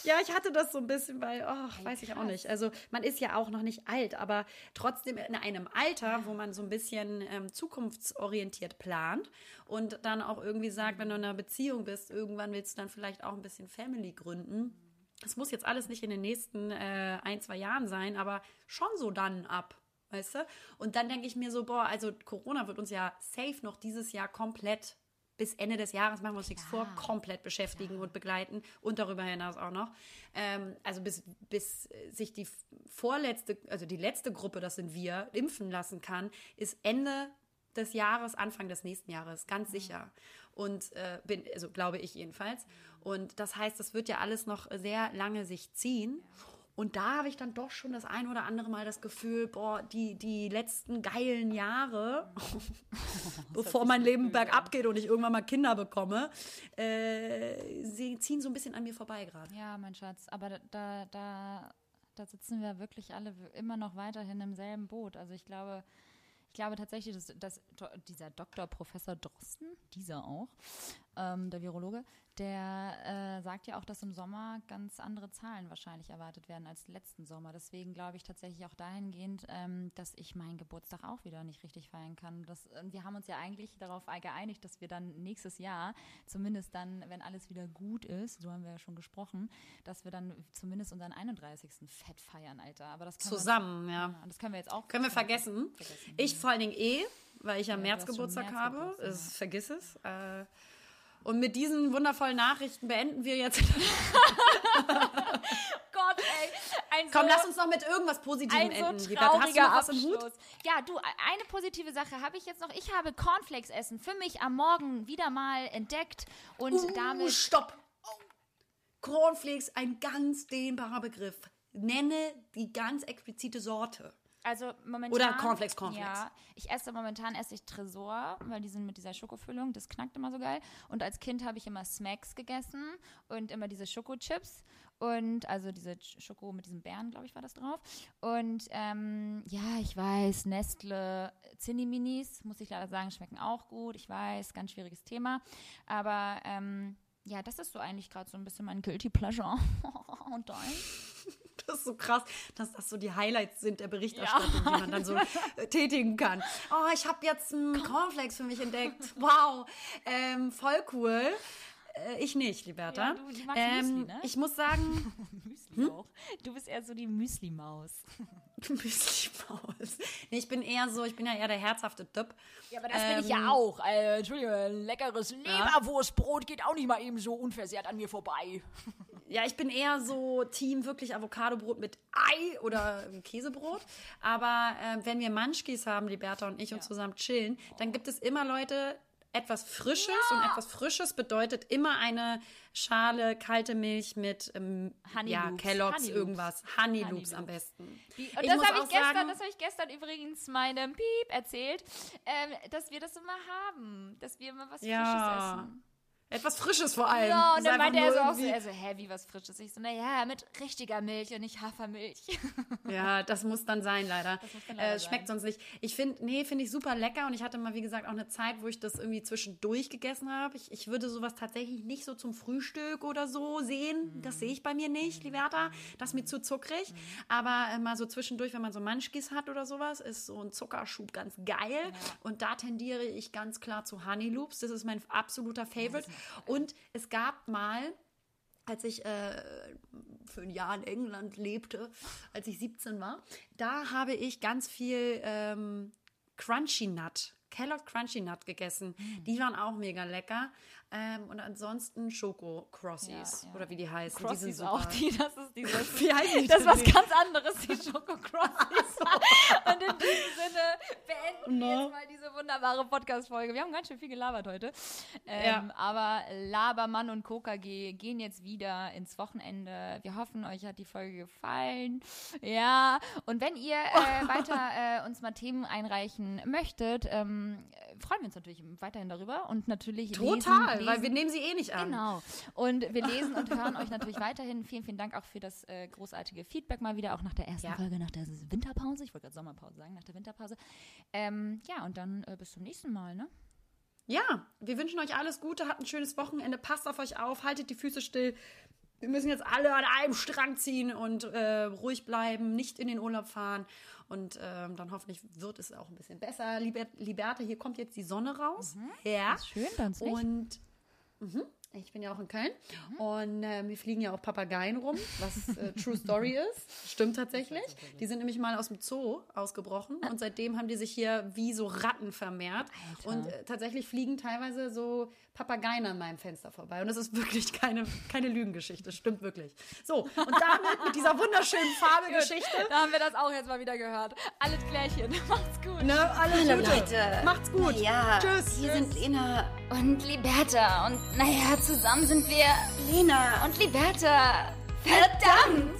ja, ich hatte das so ein bisschen, weil, oh, hey, weiß ich krass. auch nicht. Also man ist ja auch noch nicht alt, aber trotzdem in einem Alter, wo man so ein bisschen ähm, zukunftsorientiert plant und dann auch irgendwie sagt, wenn du in einer Beziehung bist, irgendwann willst du dann vielleicht auch ein bisschen Family gründen. Das muss jetzt alles nicht in den nächsten äh, ein, zwei Jahren sein, aber schon so dann ab weißt du? Und dann denke ich mir so, boah, also Corona wird uns ja safe noch dieses Jahr komplett bis Ende des Jahres machen wir uns nichts vor, komplett beschäftigen ja. und begleiten und darüber hinaus auch noch. Ähm, also bis, bis sich die vorletzte, also die letzte Gruppe, das sind wir, impfen lassen kann, ist Ende des Jahres, Anfang des nächsten Jahres, ganz mhm. sicher. Und äh, bin, also glaube ich jedenfalls. Und das heißt, das wird ja alles noch sehr lange sich ziehen. Ja. Und da habe ich dann doch schon das ein oder andere Mal das Gefühl, boah, die, die letzten geilen Jahre, bevor mein Leben bergab geht und ich irgendwann mal Kinder bekomme, äh, sie ziehen so ein bisschen an mir vorbei gerade. Ja, mein Schatz, aber da, da, da sitzen wir wirklich alle immer noch weiterhin im selben Boot. Also ich glaube, Ich glaube tatsächlich, dass, dass dieser Dr. Professor Drosten, dieser auch, ähm, der Virologe, der äh, sagt ja auch, dass im Sommer ganz andere Zahlen wahrscheinlich erwartet werden als letzten Sommer. Deswegen glaube ich tatsächlich auch dahingehend, ähm, dass ich meinen Geburtstag auch wieder nicht richtig feiern kann. Das, wir haben uns ja eigentlich darauf geeinigt, dass wir dann nächstes Jahr, zumindest dann, wenn alles wieder gut ist, so haben wir ja schon gesprochen, dass wir dann zumindest unseren 31. Fett feiern, Alter. Aber das Zusammen, wir, ja. Das können wir jetzt auch. Können wir vergessen. vergessen. Ich vor allen Dingen eh, weil ich ja, ja März Geburtstag März habe. Geburtstag. Es, vergiss es. Äh, und mit diesen wundervollen Nachrichten beenden wir jetzt. Gott, ey. Ein Komm, lass uns noch mit irgendwas Positivem ein so enden. Hast du noch was im Hut? Ja, du, eine positive Sache habe ich jetzt noch. Ich habe Cornflakes essen für mich am Morgen wieder mal entdeckt und uh, damit. Stopp! Oh. Cornflakes, ein ganz dehnbarer Begriff. Nenne die ganz explizite Sorte. Also momentan. Oder Cornflakes, Cornflakes. Ja, ich esse momentan esse ich Tresor, weil die sind mit dieser Schokofüllung, das knackt immer so geil. Und als Kind habe ich immer Smacks gegessen und immer diese Schokochips und also diese Schoko mit diesem Bären, glaube ich, war das drauf. Und ähm, ja, ich weiß, Nestle Zinni Minis, muss ich leider sagen, schmecken auch gut. Ich weiß, ganz schwieriges Thema. Aber ähm, ja, das ist so eigentlich gerade so ein bisschen mein Guilty Pleasure. und dein? Das ist so krass, dass das so die Highlights sind der Berichterstattung, ja. die man dann so äh, tätigen kann. Oh, ich habe jetzt einen Cornflakes für mich entdeckt. Wow, ähm, voll cool. Äh, ich nicht, Liberta. Ja, du, du ähm, Müsli, ne? Ich muss sagen. Müsli hm? auch. Du bist eher so die Müsli-Maus. Müsli-Maus. Nee, ich bin eher so, ich bin ja eher der herzhafte Typ. Ja, aber das ähm, bin ich ja ähm, auch. Äh, Entschuldigung, leckeres Leberwurstbrot geht auch nicht mal eben so unversehrt an mir vorbei. Ja, ich bin eher so Team wirklich Avocadobrot mit Ei oder Käsebrot. Aber äh, wenn wir Munchkies haben, Liberta und ich, ja. und zusammen chillen, dann gibt es immer Leute, etwas Frisches ja. und etwas Frisches bedeutet immer eine Schale kalte Milch mit ähm, ja, Kellogg's Honey irgendwas. Honey, Honey Loops am besten. Die, und ich das habe ich, gestern, hab ich gestern übrigens meinem Piep erzählt, ähm, dass wir das immer haben, dass wir immer was ja. Frisches essen. Etwas Frisches vor allem. Ja, und dann meinte er so auch so, er so, hä, wie was Frisches? Ich so, naja, mit richtiger Milch und nicht Hafermilch. Ja, das muss dann sein, leider. Das muss dann leider äh, schmeckt sein. sonst nicht. Ich finde, nee, finde ich super lecker und ich hatte mal, wie gesagt, auch eine Zeit, wo ich das irgendwie zwischendurch gegessen habe. Ich, ich würde sowas tatsächlich nicht so zum Frühstück oder so sehen. Mhm. Das sehe ich bei mir nicht, mhm. Liberta. Das ist mir zu zuckrig. Mhm. Aber äh, mal so zwischendurch, wenn man so Munchkies hat oder sowas, ist so ein Zuckerschub ganz geil. Ja. Und da tendiere ich ganz klar zu Honey Loops. Das ist mein absoluter Favorite. Und es gab mal, als ich äh, für ein Jahr in England lebte, als ich 17 war, da habe ich ganz viel ähm, Crunchy Nut Kellogg Crunchy Nut gegessen. Mm. Die waren auch mega lecker. Ähm, und ansonsten Schoko Crossies ja, ja. oder wie die heißen. Crossies die sind auch. Die, das ist dieses, wie heißen die Das ist was ganz anderes, die Schoko Crossies. und in diesem Sinne beenden no. wir jetzt mal diese wunderbare Podcast-Folge. Wir haben ganz schön viel gelabert heute. Ähm, ja. Aber Labermann und Coca G gehen jetzt wieder ins Wochenende. Wir hoffen, euch hat die Folge gefallen. Ja. Und wenn ihr äh, weiter äh, uns mal Themen einreichen möchtet, ähm, freuen wir uns natürlich weiterhin darüber und natürlich Total, lesen, lesen. weil wir nehmen sie eh nicht an. Genau. Und wir lesen und hören euch natürlich weiterhin. Vielen, vielen Dank auch für das äh, großartige Feedback mal wieder, auch nach der ersten ja. Folge, nach der Winterpause. Ich wollte gerade Sommerpause sagen, nach der Winterpause. Ähm, ja, und dann äh, bis zum nächsten Mal, ne? Ja, wir wünschen euch alles Gute, habt ein schönes Wochenende, passt auf euch auf, haltet die Füße still. Wir müssen jetzt alle an einem Strang ziehen und äh, ruhig bleiben, nicht in den Urlaub fahren. Und ähm, dann hoffentlich wird es auch ein bisschen besser. Liber Liberta, hier kommt jetzt die Sonne raus. Mhm, ja. Schön, ganz Und mh, ich bin ja auch in Köln mhm. und äh, wir fliegen ja auch Papageien rum, was äh, True Story ist. Stimmt tatsächlich. Die sind nämlich mal aus dem Zoo ausgebrochen und seitdem haben die sich hier wie so Ratten vermehrt. Alter. Und äh, tatsächlich fliegen teilweise so Papageien an meinem Fenster vorbei. Und das ist wirklich keine, keine Lügengeschichte. Stimmt wirklich. So, und damit mit dieser wunderschönen Farbegeschichte. da haben wir das auch jetzt mal wieder gehört. Alles Klärchen. Macht's gut. Ne, alles Hallo Gute. Leute. Macht's gut. Ja. Tschüss. Hier Tschüss. sind Lena und Liberta. Und naja, zusammen sind wir Lena und Liberta. Verdammt!